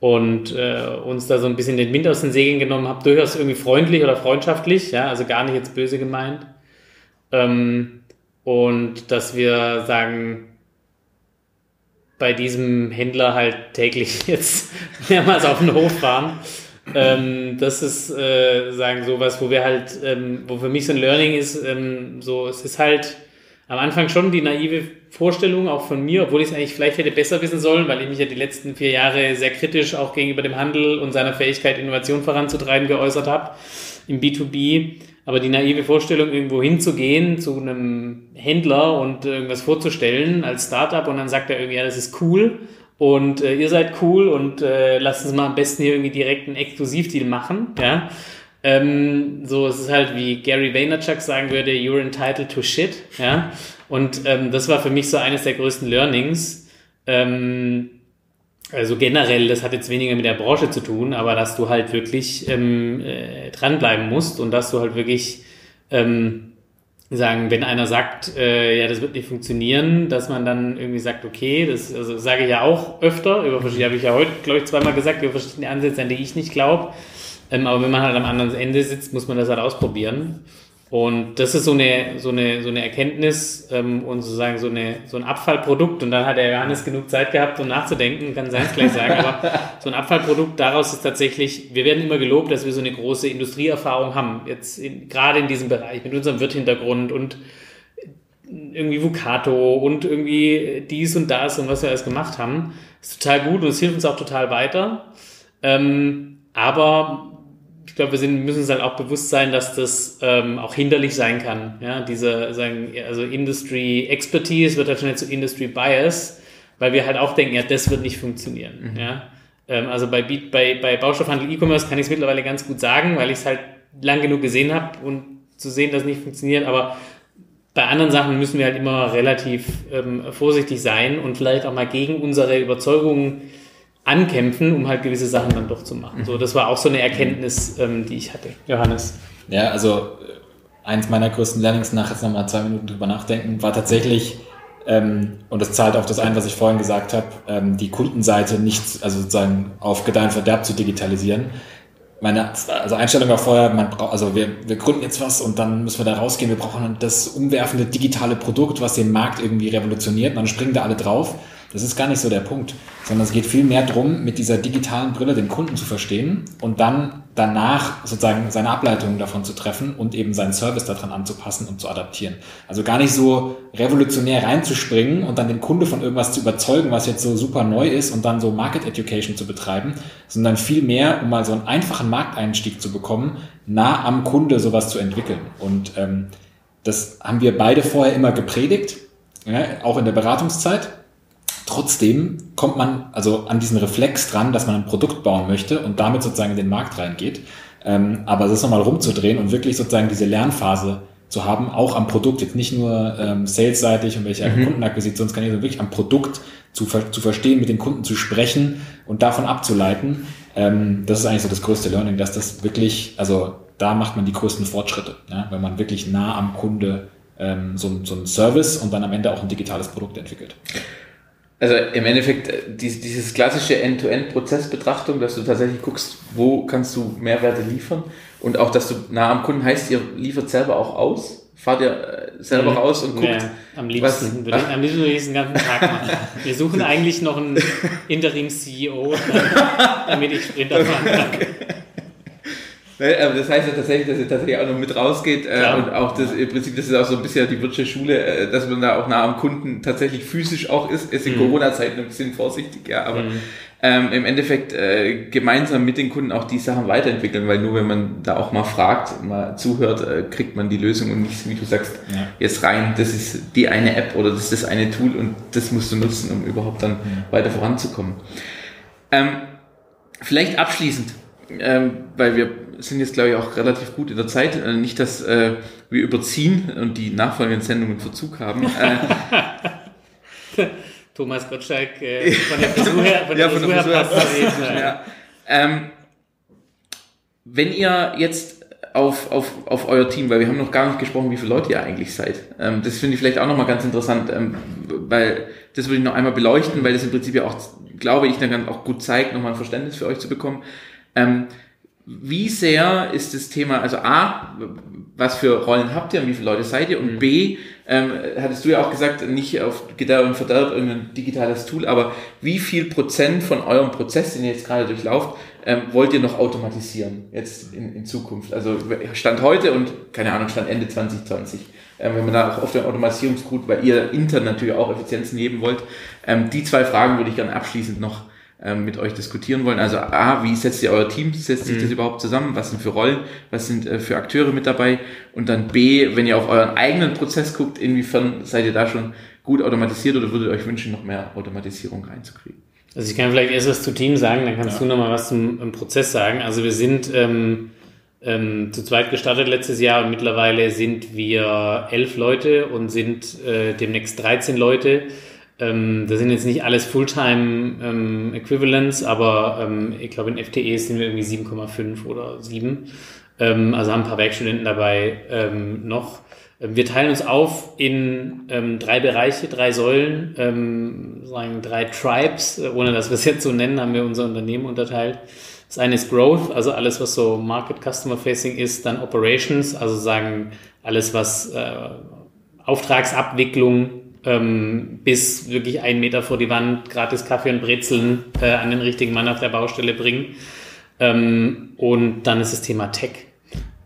Und äh, uns da so ein bisschen den Wind aus den Segeln genommen, habe durchaus irgendwie freundlich oder freundschaftlich, ja, also gar nicht jetzt böse gemeint. Ähm, und dass wir sagen, bei diesem Händler halt täglich [LAUGHS] jetzt mehrmals auf den Hof fahren. Ähm, das ist, äh, sagen, sowas, wo wir halt, ähm, wo für mich so ein Learning ist, ähm, so, es ist halt am Anfang schon die naive Vorstellung, auch von mir, obwohl ich es eigentlich vielleicht hätte besser wissen sollen, weil ich mich ja die letzten vier Jahre sehr kritisch auch gegenüber dem Handel und seiner Fähigkeit, Innovation voranzutreiben, geäußert habe im B2B aber die naive Vorstellung, irgendwo hinzugehen zu einem Händler und irgendwas vorzustellen als Startup und dann sagt er irgendwie, ja, das ist cool und äh, ihr seid cool und äh, lasst uns mal am besten hier irgendwie direkt einen Exklusivdeal machen, ja. Ähm, so, es ist halt wie Gary Vaynerchuk sagen würde, you're entitled to shit, ja. Und ähm, das war für mich so eines der größten Learnings. Ähm, also generell, das hat jetzt weniger mit der Branche zu tun, aber dass du halt wirklich ähm, äh, dranbleiben musst und dass du halt wirklich ähm, sagen, wenn einer sagt, äh, ja, das wird nicht funktionieren, dass man dann irgendwie sagt, okay, das also sage ich ja auch öfter, über verschiedene, habe ich ja heute, glaube ich, zweimal gesagt, über verschiedene Ansätze, an die ich nicht glaube. Ähm, aber wenn man halt am anderen Ende sitzt, muss man das halt ausprobieren. Und das ist so eine, so eine, so eine Erkenntnis ähm, und sozusagen so, eine, so ein Abfallprodukt. Und dann hat der Johannes genug Zeit gehabt, um nachzudenken, kann sein gleich sagen. Aber so ein Abfallprodukt daraus ist tatsächlich, wir werden immer gelobt, dass wir so eine große Industrieerfahrung haben. Jetzt in, gerade in diesem Bereich mit unserem Wirthintergrund und irgendwie Vucato und irgendwie dies und das und was wir alles gemacht haben. Ist total gut und es hilft uns auch total weiter. Ähm, aber glaube, wir sind, müssen uns halt auch bewusst sein, dass das ähm, auch hinderlich sein kann. Ja, diese, sagen, also Industry Expertise wird halt schnell zu Industry Bias, weil wir halt auch denken, ja, das wird nicht funktionieren. Mhm. Ja, ähm, also bei, bei, bei Baustoffhandel E-Commerce kann ich es mittlerweile ganz gut sagen, weil ich es halt lang genug gesehen habe und zu sehen, dass es nicht funktioniert, aber bei anderen Sachen müssen wir halt immer relativ ähm, vorsichtig sein und vielleicht auch mal gegen unsere Überzeugungen ankämpfen, um halt gewisse Sachen dann doch zu machen. So, das war auch so eine Erkenntnis, ähm, die ich hatte. Johannes. Ja, also äh, eins meiner größten Learnings nach jetzt nochmal zwei Minuten drüber nachdenken, war tatsächlich, ähm, und das zahlt auf das ein, was ich vorhin gesagt habe, ähm, die Kundenseite nicht, also sozusagen auf Gedeihen Verderb zu digitalisieren. Meine also Einstellung war vorher, man braucht, also wir, wir gründen jetzt was und dann müssen wir da rausgehen, wir brauchen das umwerfende digitale Produkt, was den Markt irgendwie revolutioniert, dann springen da alle drauf Das ist gar nicht so der Punkt, sondern es geht viel mehr darum, mit dieser digitalen Brille den Kunden zu verstehen und dann danach sozusagen seine Ableitungen davon zu treffen und eben seinen Service daran anzupassen und zu adaptieren. Also gar nicht so revolutionär reinzuspringen und dann den Kunde von irgendwas zu überzeugen, was jetzt so super neu ist und dann so Market Education zu betreiben, sondern viel mehr, um mal so einen einfachen Markteinstieg zu bekommen, nah am Kunde sowas zu entwickeln. Und ähm, das haben wir beide vorher immer gepredigt, ja, auch in der Beratungszeit. Trotzdem kommt man also an diesen Reflex dran, dass man ein Produkt bauen möchte und damit sozusagen in den Markt reingeht. Ähm, aber das nochmal rumzudrehen und wirklich sozusagen diese Lernphase zu haben, auch am Produkt, jetzt nicht nur ähm, salesseitig und welche mhm. Kundenakquisitionskanäle, sondern wirklich am Produkt zu, zu verstehen, mit den Kunden zu sprechen und davon abzuleiten. Ähm, das ist eigentlich so das größte Learning, dass das wirklich, also da macht man die größten Fortschritte, ja, wenn man wirklich nah am Kunde ähm, so, so einen Service und dann am Ende auch ein digitales Produkt entwickelt. Also im Endeffekt äh, dieses klassische End-to-End-Prozessbetrachtung, dass du tatsächlich guckst, wo kannst du Mehrwerte liefern und auch, dass du nah am Kunden heißt, ihr liefert selber auch aus, fahrt ihr äh, selber mhm. raus und guckt. Ja, am liebsten, was, würde ich, am liebsten würde ich den ganzen Tag machen. [LAUGHS] Wir suchen eigentlich noch einen [LAUGHS] Interim-CEO, damit ich Sprinter fahren kann. Ne, aber das heißt ja tatsächlich, dass ihr tatsächlich auch noch mit rausgeht äh, und auch das im Prinzip, das ist auch so ein bisschen die Wirtschaft Schule, äh, dass man da auch nah am Kunden tatsächlich physisch auch ist. Ist in mhm. Corona-Zeiten ein bisschen vorsichtig, ja, aber mhm. ähm, im Endeffekt äh, gemeinsam mit den Kunden auch die Sachen weiterentwickeln, weil nur wenn man da auch mal fragt, mal zuhört, äh, kriegt man die Lösung und nicht, wie du sagst, ja. jetzt rein, das ist die eine App oder das ist das eine Tool und das musst du nutzen, um überhaupt dann mhm. weiter voranzukommen. Ähm, vielleicht abschließend, ähm, weil wir sind jetzt, glaube ich, auch relativ gut in der Zeit. Äh, nicht, dass äh, wir überziehen und die nachfolgenden Sendungen Verzug haben. [LAUGHS] Äh, Thomas Gottschalk äh, [LAUGHS] von der Frisur her, von der ja, Frisur her passt das ja. ähm, Wenn ihr jetzt auf, auf, auf euer Team, weil wir haben noch gar nicht gesprochen, wie viele Leute ihr eigentlich seid. Ähm, das finde ich vielleicht auch nochmal ganz interessant, ähm, weil das würde ich noch einmal beleuchten, weil das im Prinzip ja auch, glaube ich, dann auch gut zeigt, nochmal ein Verständnis für euch zu bekommen. Ähm, wie sehr ist das Thema, also A, was für Rollen habt ihr und wie viele Leute seid ihr? Und mhm. B, ähm, hattest du ja auch gesagt, nicht auf Gedeih und Verderb irgendein digitales Tool, aber wie viel Prozent von eurem Prozess, den ihr jetzt gerade durchlauft, ähm, wollt ihr noch automatisieren jetzt in, in Zukunft? Also Stand heute und keine Ahnung, Stand Ende 2020. Ähm, wenn man da auch auf den Automatisierungsgut, weil ihr intern natürlich auch Effizienzen geben wollt. Ähm, die zwei Fragen würde ich gerne abschließend noch ähm, mit euch diskutieren wollen. Also A, wie setzt ihr euer Team, setzt sich mhm. das überhaupt zusammen? Was sind für Rollen? Was sind äh, für Akteure mit dabei? Und dann B, wenn ihr auf euren eigenen Prozess guckt, inwiefern seid ihr da schon gut automatisiert oder würdet ihr euch wünschen, noch mehr Automatisierung reinzukriegen? Also ich kann vielleicht erst was zu Team sagen, dann kannst ja. du noch mal was zum Prozess sagen. Also wir sind ähm, ähm, zu zweit gestartet letztes Jahr und mittlerweile sind wir elf Leute und sind äh, demnächst 13 Leute. Ähm, das sind jetzt nicht alles Fulltime ähm, aber ähm, ich glaube in FTE sind wir irgendwie 7,5 oder 7. Ähm, also haben ein paar Werkstudenten dabei ähm, noch. Wir teilen uns auf in drei Bereiche, drei Säulen, sagen drei Tribes, äh, ohne dass wir es jetzt so nennen, haben wir unser Unternehmen unterteilt. Das eine ist Growth, also alles, was so Market Customer Facing ist, dann Operations, also sagen alles, was äh, Auftragsabwicklung ähm, bis wirklich einen Meter vor die Wand gratis Kaffee und Brezeln äh, an den richtigen Mann auf der Baustelle bringen. Ähm, und dann ist das Thema Tech.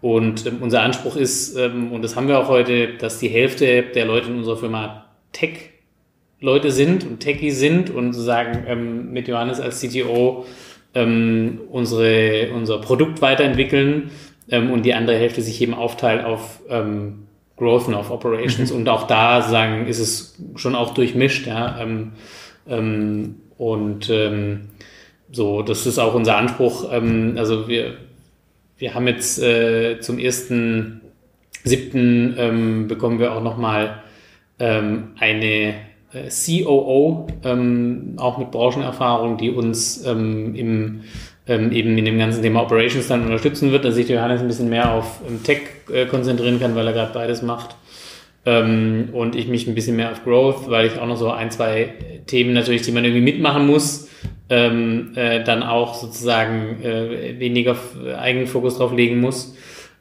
Und ähm, unser Anspruch ist, ähm, und das haben wir auch heute, dass die Hälfte der Leute in unserer Firma Tech-Leute sind und Techie sind und sozusagen ähm, mit Johannes als CTO ähm, unsere, unser Produkt weiterentwickeln und die andere Hälfte sich eben aufteilt auf Growth auf Operations. Mhm. Und auch da sagen, ist es schon auch durchmischt, ja. Ähm, ähm, und ähm, so, das ist auch unser Anspruch. Ähm, also wir, wir haben jetzt äh, zum ersten siebten ähm, bekommen wir auch nochmal ähm, eine äh, COO, ähm, auch mit Branchenerfahrung, die uns im ähm, eben in dem ganzen Thema Operations dann unterstützen wird, dass sich Johannes ein bisschen mehr auf ähm, Tech äh, konzentrieren kann, weil er gerade beides macht. Ähm, und ich mich ein bisschen mehr auf Growth, weil ich auch noch so ein, zwei Themen natürlich, die man irgendwie mitmachen muss, ähm, äh, dann auch sozusagen äh, weniger eigenen Fokus drauf legen muss.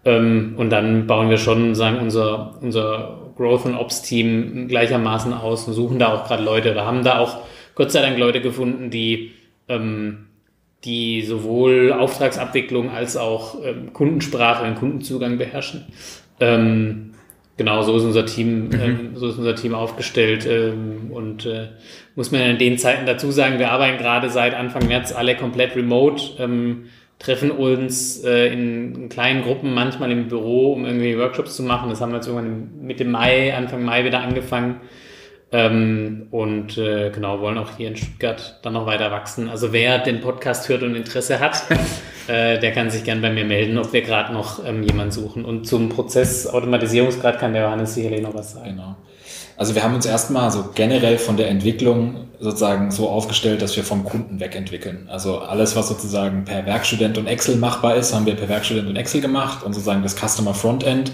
Ähm, und dann bauen wir schon sagen unser, unser Growth und Ops Team gleichermaßen aus und suchen da auch gerade Leute oder haben da auch Gott sei Dank Leute gefunden, die, ähm, die sowohl Auftragsabwicklung als auch ähm, Kundensprache und Kundenzugang beherrschen. Ähm, genau, so ist unser Team, mhm. ähm, so ist unser Team aufgestellt. Ähm, und äh, muss man in den Zeiten dazu sagen, wir arbeiten gerade seit Anfang März alle komplett remote. Ähm, treffen uns äh, in, in, kleinen Gruppen, manchmal im Büro, um irgendwie Workshops zu machen. Das haben wir jetzt irgendwann Mitte Mai, Anfang Mai wieder angefangen. Ähm, und äh, genau, wollen auch hier in Stuttgart dann noch weiter wachsen. Also wer den Podcast hört und Interesse hat, [LAUGHS] äh, der kann sich gern bei mir melden, ob wir gerade noch ähm, jemanden suchen. Und zum Prozess Automatisierungsgrad kann der Johannes sicherlich noch was sagen. Genau. Also wir haben uns erstmal so generell von der Entwicklung sozusagen so aufgestellt, dass wir vom Kunden wegentwickeln. Also alles, was sozusagen per Werkstudent und Excel machbar ist, haben wir per Werkstudent und Excel gemacht und sozusagen das Customer Frontend.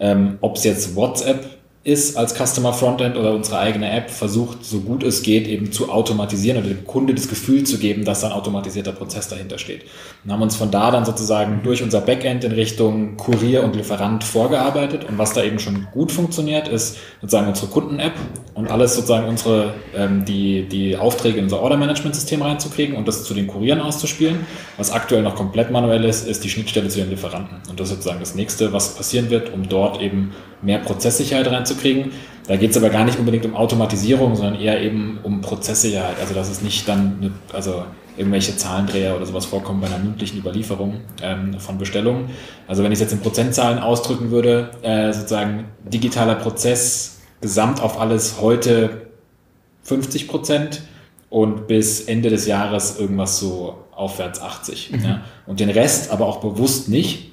Ähm, Ob es jetzt WhatsApp ist als Customer Frontend oder unsere eigene App versucht, so gut es geht, eben zu automatisieren oder dem Kunde das Gefühl zu geben, dass ein automatisierter Prozess dahinter steht. Und haben uns von da dann sozusagen durch unser Backend in Richtung Kurier und Lieferant vorgearbeitet. Und was da eben schon gut funktioniert, ist sozusagen unsere Kunden-App und alles sozusagen unsere, ähm, die, die Aufträge in unser Order-Management-System reinzukriegen und das zu den Kurieren auszuspielen. Was aktuell noch komplett manuell ist, ist die Schnittstelle zu den Lieferanten. Und das ist sozusagen das nächste, was passieren wird, um dort eben mehr Prozesssicherheit reinzukriegen. Da geht es aber gar nicht unbedingt um Automatisierung, sondern eher eben um Prozesssicherheit. Also dass es nicht dann eine, also irgendwelche Zahlendreher oder sowas vorkommen bei einer mündlichen Überlieferung ähm, von Bestellungen. Also wenn ich es jetzt in Prozentzahlen ausdrücken würde, äh, sozusagen digitaler Prozess gesamt auf alles heute 50 Prozent und bis Ende des Jahres irgendwas so aufwärts 80. Mhm. Ja. Und den Rest aber auch bewusst nicht,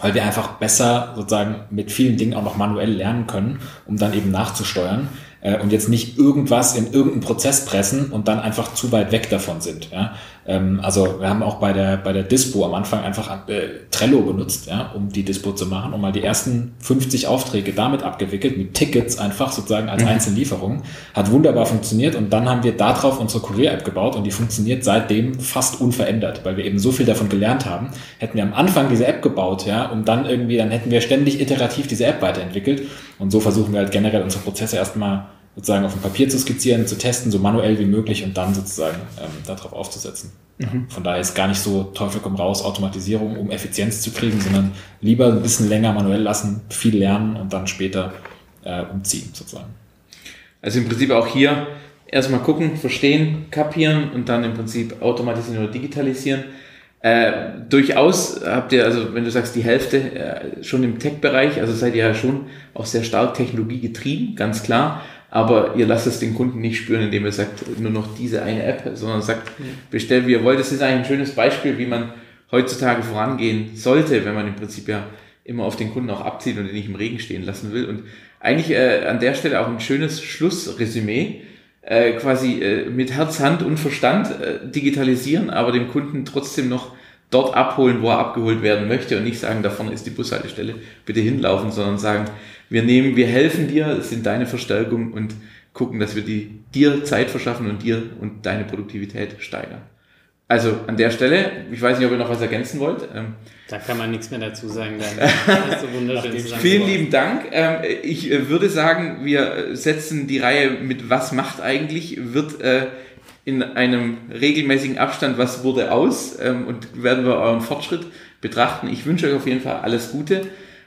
weil wir einfach besser sozusagen mit vielen Dingen auch noch manuell lernen können, um dann eben nachzusteuern äh, und jetzt nicht irgendwas in irgendeinen Prozess pressen und dann einfach zu weit weg davon sind. Ja? Ähm, also wir haben auch bei der, bei der Dispo am Anfang einfach äh, Trello benutzt, ja, um die Dispo zu machen und mal die ersten 50 Aufträge damit abgewickelt, mit Tickets einfach sozusagen als mhm. Einzellieferung. Hat wunderbar funktioniert und dann haben wir darauf unsere Kurier-App gebaut und die funktioniert seitdem fast unverändert, weil wir eben so viel davon gelernt haben. Hätten wir am Anfang diese App gebaut, ja, um dann irgendwie, dann hätten wir ständig iterativ diese App weiterentwickelt und so versuchen wir halt generell unsere Prozesse erstmal sozusagen auf dem Papier zu skizzieren, zu testen, so manuell wie möglich und dann sozusagen ähm, darauf aufzusetzen. Mhm. Von daher ist gar nicht so Teufel komm raus Automatisierung, um Effizienz zu kriegen, sondern lieber ein bisschen länger manuell lassen, viel lernen und dann später äh, umziehen sozusagen. Also im Prinzip auch hier erstmal gucken, verstehen, kapieren und dann im Prinzip automatisieren oder digitalisieren. Äh, durchaus habt ihr, also wenn du sagst, die Hälfte äh, schon im Tech-Bereich, also seid ihr ja schon auch sehr stark technologiegetrieben, ganz klar aber ihr lasst es den Kunden nicht spüren, indem ihr sagt, nur noch diese eine App, sondern sagt, bestell wie ihr wollt. Das ist eigentlich ein schönes Beispiel, wie man heutzutage vorangehen sollte, wenn man im Prinzip ja immer auf den Kunden auch abzieht und ihn nicht im Regen stehen lassen will. Und eigentlich äh, an der Stelle auch ein schönes Schlussresümee, äh, quasi äh, mit Herz, Hand und Verstand äh, digitalisieren, aber dem Kunden trotzdem noch dort abholen, wo er abgeholt werden möchte und nicht sagen, da vorne ist die Bushaltestelle, bitte hinlaufen, sondern sagen, wir nehmen, wir helfen dir, es sind deine Verstärkung und gucken, dass wir die, dir Zeit verschaffen und dir und deine Produktivität steigern. Also an der Stelle, ich weiß nicht, ob ihr noch was ergänzen wollt. Ähm, da kann man nichts mehr dazu sagen. Dann [LAUGHS] so wunderschön Vielen lieben Dank. Ähm, ich äh, würde sagen, wir setzen die Reihe mit Was macht eigentlich, wird äh, in einem regelmäßigen Abstand, was wurde aus ähm, und werden wir euren Fortschritt betrachten. Ich wünsche euch auf jeden Fall alles Gute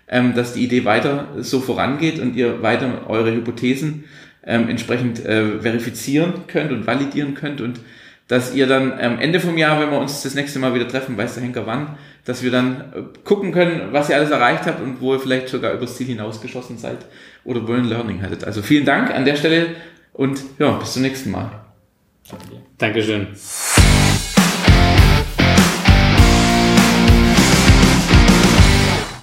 ähm, dass die Idee weiter so vorangeht und ihr weiter eure Hypothesen ähm, entsprechend äh, verifizieren könnt und validieren könnt und dass ihr dann am Ende vom Jahr, wenn wir uns das nächste Mal wieder treffen, weiß der Henker wann, dass wir dann äh, gucken können, was ihr alles erreicht habt und wo ihr vielleicht sogar übers Ziel hinausgeschossen seid oder wo ihr ein Learning hattet. Also vielen Dank an der Stelle und ja, bis zum nächsten Mal. Dankeschön.